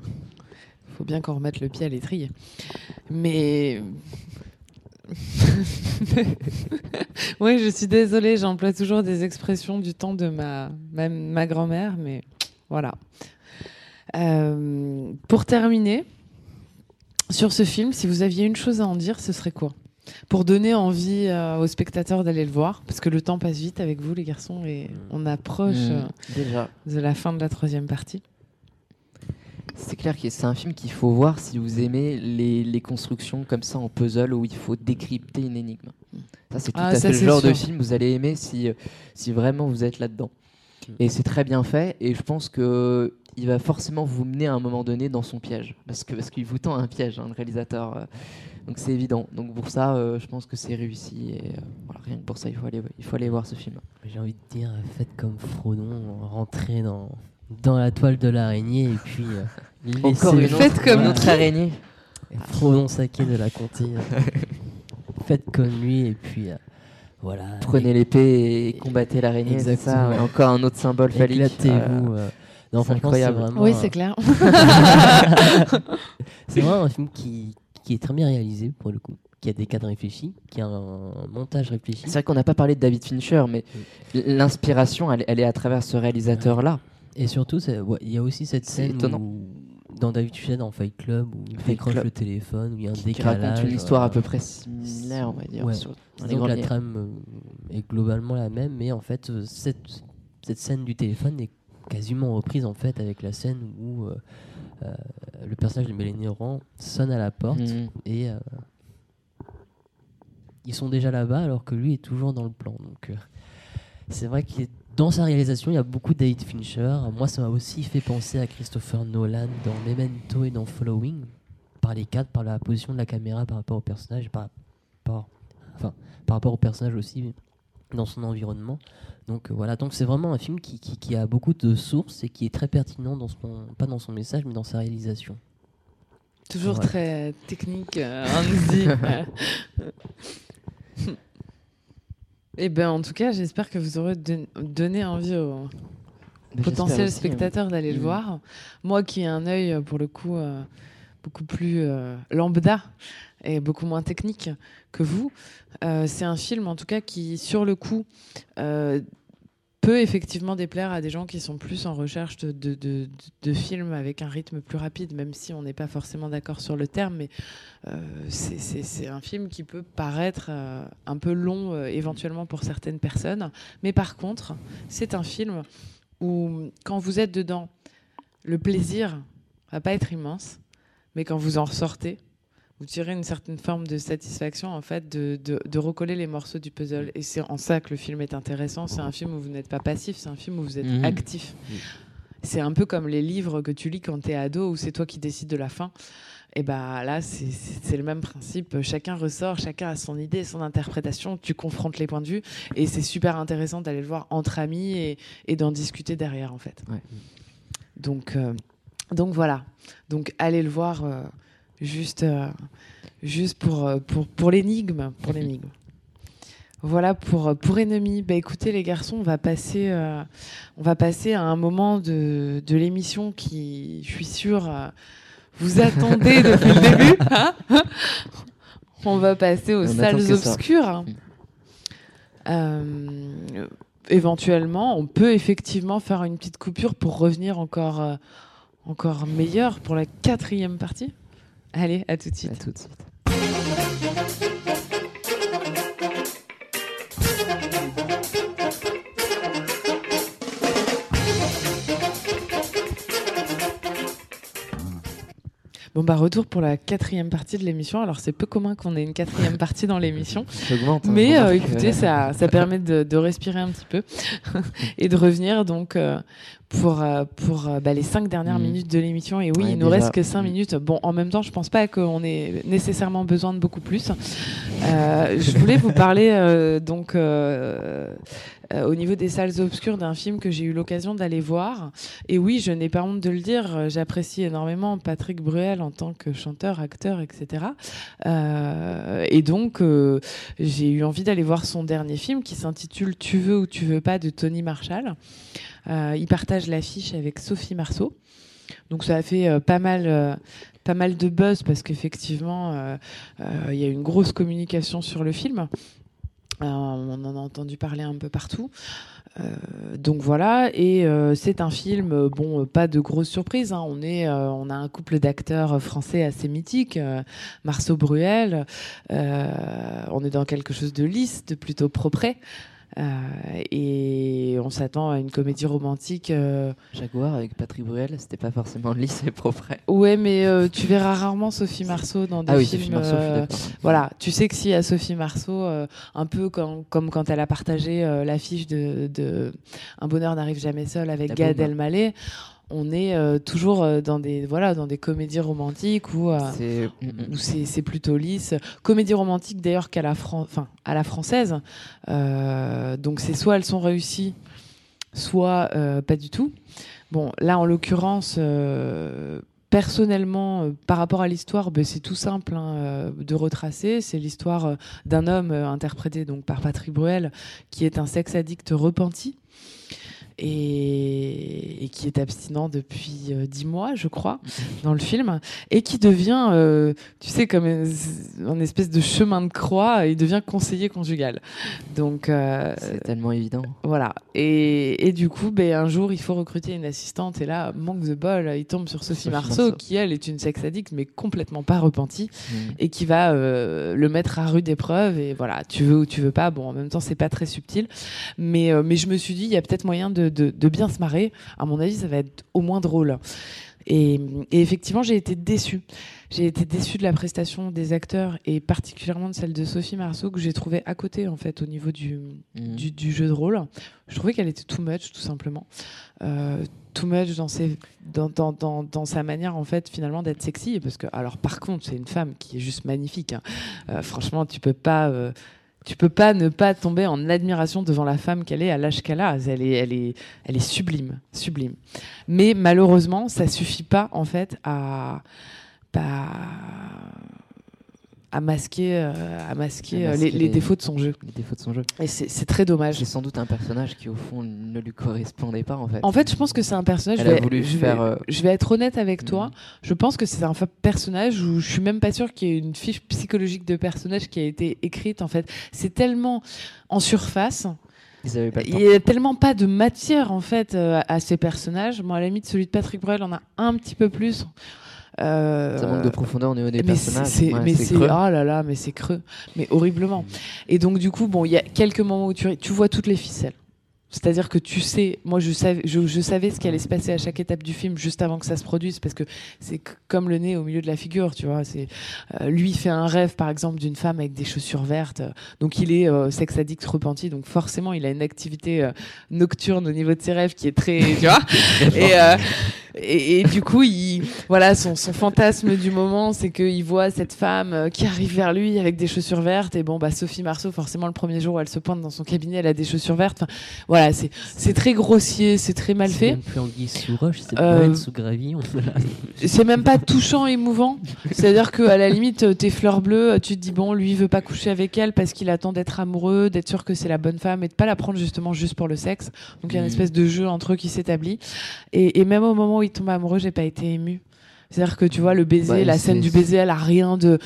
A: faut bien qu'on remette le pied à l'étrier. Mais. <laughs> oui, je suis désolée, j'emploie toujours des expressions du temps de ma, ma, ma grand-mère, mais voilà. Euh, pour terminer, sur ce film, si vous aviez une chose à en dire, ce serait quoi? Pour donner envie euh, aux spectateurs d'aller le voir, parce que le temps passe vite avec vous, les garçons, et on approche
B: Mm,
A: euh,
B: déjà.
A: de la fin de la troisième partie.
B: C'est clair que c'est un film qu'il faut voir si vous aimez les, les constructions comme ça en puzzle où il faut décrypter une énigme. Ça, c'est tout
A: Ah,
B: à
A: ça,
B: fait le genre de film que vous allez aimer si, euh, si vraiment vous êtes là-dedans. Et c'est très bien fait et je pense que il va forcément vous mener à un moment donné dans son piège parce que parce qu'il vous tend un piège, hein, le réalisateur. euh. donc c'est évident. Donc pour ça, euh, je pense que c'est réussi et euh, voilà, rien que pour ça, il faut aller il faut aller voir ce film.
C: J'ai envie de dire, faites comme Frodon, rentrez dans, dans la toile de l'araignée et puis. euh, <laughs>
B: Encore une
A: Faites comme
B: autre
A: qui
B: araignée.
C: Frodon Saké de la comté. euh, <laughs> faites comme lui et puis. euh, voilà.
B: Prenez l'épée et combattez l'araignée. C'est ça.
C: Exactement.
B: ouais. Encore un autre symbole phallique.
C: Éclatez-vous.
B: Euh,
C: euh. Non,
B: c'est
C: franchement,
B: incroyable.
C: vraiment.
A: Oui,
C: un-
A: c'est clair. <laughs>
C: C'est vraiment un film qui, qui est très bien réalisé pour le coup, qui a des cadres réfléchis, qui a un montage réfléchi.
B: C'est vrai qu'on n'a pas parlé de David Fincher, mais l'inspiration, elle, elle est à travers ce réalisateur-là.
C: Et surtout, ouais, il y a aussi cette scène
B: étonnant.
C: où, dans David Fincher dans Fight Club où il décroche le téléphone, où il y a un
B: qui
C: décalage.
B: raconte une histoire
C: euh,
B: à peu près similaire, on va dire.
C: ouais.
B: sur- les grandes
C: la trame euh, est globalement la même, mais en fait, euh, cette, cette scène du téléphone est quasiment reprise en fait avec la scène où euh, euh, le personnage de Mélanie Laurent sonne à la porte
B: Mhm.
C: et euh, ils sont déjà là-bas alors que lui est toujours dans le plan. Donc c'est vrai que dans sa réalisation, il y a beaucoup de David Fincher. Moi, ça m'a aussi fait penser à Christopher Nolan dans Memento et dans Following, par les cadres, par la position de la caméra par rapport au personnage, par, par, enfin, par rapport au personnage aussi. dans son environnement. Donc euh, voilà, donc c'est vraiment un film qui, qui, qui a beaucoup de sources et qui est très pertinent dans son, pas dans son message, mais dans sa réalisation.
A: Toujours
C: Voilà.
A: très technique, euh, Andy. <laughs> Eh ben, en tout cas, j'espère que vous aurez don- donné envie aux
B: Mais
A: potentiels
B: aussi,
A: spectateurs d'aller le
B: Mm.
A: voir. Moi qui ai un œil, pour le coup, euh, beaucoup plus euh, lambda et beaucoup moins technique que vous, euh, c'est un film, en tout cas, qui, sur le coup, peut effectivement déplaire à des gens qui sont plus en recherche de, films avec un rythme plus rapide, même si on n'est pas forcément d'accord sur le terme, mais euh, c'est un film qui peut paraître euh, un peu long euh, éventuellement pour certaines personnes. Mais par contre, c'est un film où quand vous êtes dedans, le plaisir va pas être immense, mais quand vous en ressortez, vous tirez une certaine forme de satisfaction en fait de, de- de recoller les morceaux du puzzle. Et c'est en ça que le film est intéressant. C'est un film où vous n'êtes pas passif, c'est un film où vous êtes
B: Mhm.
A: actif. C'est un peu comme les livres que tu lis quand tu es ado où c'est toi qui décides de la fin. Et bah là, c'est- le même principe. Chacun ressort, chacun a son idée, son interprétation. Tu confrontes les points de vue et c'est super intéressant d'aller le voir entre amis et, et d'en discuter derrière en fait.
B: Ouais.
A: Donc, euh, donc voilà. Donc allez le voir euh, juste, euh, juste pour, euh, pour, pour l'énigme, pour l'énigme. <laughs> Voilà pour, euh, pour Ennemi. Bah, écoutez les garçons, on va passer, euh, on va passer à un moment de, de l'émission qui, je suis sûre, euh, vous attendez <laughs> depuis le début. hein <laughs> on va passer aux
B: On
A: salles obscures. Euh, éventuellement, on peut effectivement faire une petite coupure pour revenir encore, encore meilleur pour la quatrième partie. Allez, à tout de suite. Bon bah retour pour la quatrième partie de l'émission. Alors c'est peu commun qu'on ait une quatrième partie dans l'émission. <laughs>
B: Hein,
A: Mais euh, écoutez, ça, ça permet de, de respirer un petit peu <laughs> et de revenir donc euh, pour, euh, pour bah, les cinq dernières
B: Mhm.
A: minutes de l'émission. Et oui,
B: Ouais,
A: il nous
B: déjà.
A: reste que cinq minutes. Bon, en même temps, je pense pas qu'on ait nécessairement besoin de beaucoup plus. Euh, je voulais vous parler donc euh, au niveau des salles obscures d'un film que j'ai eu l'occasion d'aller voir. Et oui, je n'ai pas honte de le dire, euh, j'apprécie énormément Patrick Bruel en tant que chanteur, acteur, etc. Euh, et donc, j'ai eu envie d'aller voir son dernier film qui s'intitule Tu veux ou tu veux pas de Tony Marshall. Il partage l'affiche avec Sophie Marceau. Donc ça a fait pas mal, pas mal de buzz parce qu'effectivement, il y a une grosse communication sur le film. Euh, on en a entendu parler un peu partout. Euh, donc voilà, et euh, c'est un film, bon, pas de grosse surprise. hein. On a un couple d'acteurs français assez mythique, euh, Marceau Bruel. On est dans quelque chose de lisse, de plutôt propre. Euh, et on s'attend à une comédie romantique. euh,
B: Jaguar avec Patrick Bruel, c'était pas forcément lisse et propre.
A: Ouais, mais euh, tu verras rarement Sophie Marceau dans des
B: Ah oui,
A: films.
B: Sophie Marceau, je suis d'accord.
A: voilà, tu sais que s'il y a Sophie Marceau, un peu comme, comme quand elle a partagé l'affiche de, de Un bonheur n'arrive jamais seul avec Gad. Elmaleh, on est euh, toujours euh, dans des voilà dans des comédies romantiques où, euh,
B: C'est. Mm, mm.
A: où c'est plutôt lisse. Comédie romantique d'ailleurs qu'à la, Fran- enfin, à la française. Euh, donc c'est soit elles sont réussies, soit pas du tout. Bon, là en l'occurrence, personnellement, par rapport à l'histoire, ben, c'est tout simple hein, de retracer. C'est l'histoire d'un homme interprété donc par Patrick Bruel, qui est un sex addict repenti. Et, et qui est abstinent depuis euh, dix mois, je crois, <laughs> dans le film, et qui devient, euh, tu sais, comme un un espèce de chemin de croix, il devient conseiller conjugal. Donc, euh,
B: C'est tellement évident.
A: voilà. Et, et du coup, ben, un jour, il faut recruter une assistante. Et là, manque de bol, il tombe sur Sophie,
B: Sophie
A: Marceau,
B: Marceau.
A: qui, elle, est une sex addict, mais complètement pas repentie.
B: Mm.
A: Et qui va euh, le mettre à rude épreuve. Et voilà, tu veux ou tu veux pas. Bon, en même temps, c'est pas très subtil. Mais, mais je me suis dit, il y a peut-être moyen de, de, de bien se marrer. À mon avis, ça va être au moins drôle. Et, et effectivement, j'ai été déçue. J'ai été déçue de la prestation des acteurs et particulièrement de celle de Sophie Marceau que j'ai trouvée à côté en fait au niveau du,
B: Mm.
A: du, du jeu de rôle. Je trouvais qu'elle était too much, tout simplement. Euh, too much dans, ses, dans, dans, dans, dans sa manière, en fait, finalement, d'être sexy. Parce que, alors, par contre, c'est une femme qui est juste magnifique. hein. Euh, franchement, tu peux pas. euh, tu peux pas ne pas tomber en admiration devant la femme qu'elle est à l'âge qu'elle a. Elle est, sublime, sublime. Mais malheureusement, ça suffit pas en fait à, à masquer, euh, à masquer,
B: À
A: euh,
B: masquer
A: les, les
B: les-
A: défauts de son jeu.
B: Les défauts de son jeu.
A: Et c'est très dommage.
B: C'est sans doute un personnage qui, au fond, ne lui correspondait pas, en fait.
A: En fait, je pense que c'est un personnage.
B: Elle
A: je
B: a
A: vais,
B: voulu
A: je,
B: faire,
A: vais,
B: euh,
A: je vais être honnête avec toi.
B: Mhm.
A: Je pense que c'est un personnage où je suis même pas sûre qu'il y ait une fiche psychologique de personnage qui a été écrite. En fait, c'est tellement en surface.
B: Pas
A: Il
B: temps.
A: y a tellement pas de matière en fait euh, à ces personnages. Moi, à la limite, celui de Patrick Bruel en a un petit peu plus. Euh,
B: Ça manque de profondeur au niveau des
A: mais c'est-
B: personnages. Ouais,
A: mais
B: c'est creux.
A: oh là là mais c'est creux mais horriblement et donc du coup bon il y a quelques moments où tu, tu vois toutes les ficelles c'est-à-dire que tu sais, moi je savais, je, je savais ce qui allait se passer à chaque étape du film juste avant que ça se produise parce que c'est comme le nez au milieu de la figure, tu vois. C'est euh, lui fait un rêve par exemple d'une femme avec des chaussures vertes, euh, donc il est euh, sex addict repenti, donc forcément il a une activité euh, nocturne au niveau de ses rêves qui est très, tu vois. <laughs> Et, et, et du coup, il, voilà, son, son fantasme du moment, c'est qu'il voit cette femme qui arrive vers lui avec des chaussures vertes. Et bon, bah, Sophie Marceau, forcément, le premier jour où elle se pointe dans son cabinet, elle a des chaussures vertes. Enfin, voilà, c'est, c'est très grossier, c'est très mal
C: C'est
A: fait.
C: même plus anguille sous roche, c'est
A: Euh,
C: sous gravillon.
A: C'est même pas touchant, émouvant. C'est-à-dire que à la limite, euh, tes fleurs bleues, tu te dis bon, lui il veut pas coucher avec elle parce qu'il attend d'être amoureux, d'être sûr que c'est la bonne femme et de pas la prendre justement juste pour le sexe. Donc il y a une
B: Mhm.
A: espèce de jeu entre eux qui s'établit. Et, et même au moment où il tombe amoureux, j'ai pas été émue. C'est-à-dire que tu vois le baiser,
B: Ouais,
A: la scène du baiser, elle a rien de.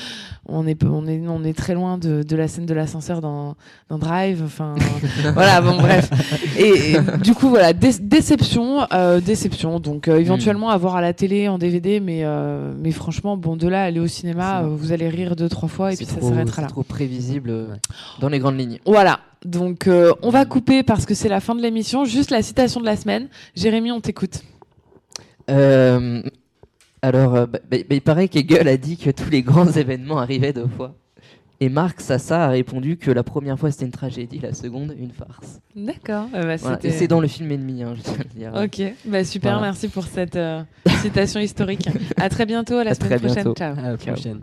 A: On est on est on est très loin de, de la scène de l'ascenseur dans dans Drive. Enfin <laughs> voilà bon bref. Et, et du coup voilà dé- déception euh, déception. Donc euh, éventuellement à voir à la télé en DVD, mais euh, mais franchement bon de là aller au cinéma, vous allez rire deux trois fois et puis ça
B: trop-
A: s'arrêtera
B: c'est
A: là.
B: trop prévisible
C: Ouais.
B: dans les grandes lignes.
A: Voilà. Donc on va couper parce que c'est la fin de l'émission. Juste la citation de la semaine. Jérémy, on t'écoute.
B: Euh, alors, euh, bah, bah, bah, il paraît qu'Hegel a dit que tous les grands <laughs> événements arrivaient deux fois. Et Marc Sassa a répondu que la première fois c'était une tragédie, la seconde une farce.
A: D'accord. Euh, bah,
B: Voilà.
A: c'était-
B: Et c'est dans le film Ennemi, hein, je tiens à le dire.
A: Ok, bah super,
B: Voilà.
A: merci pour cette euh, citation historique. À très bientôt, à la
B: À
A: semaine
B: très
A: prochaine.
B: bientôt.
A: Ciao.
C: À la
B: Ciao.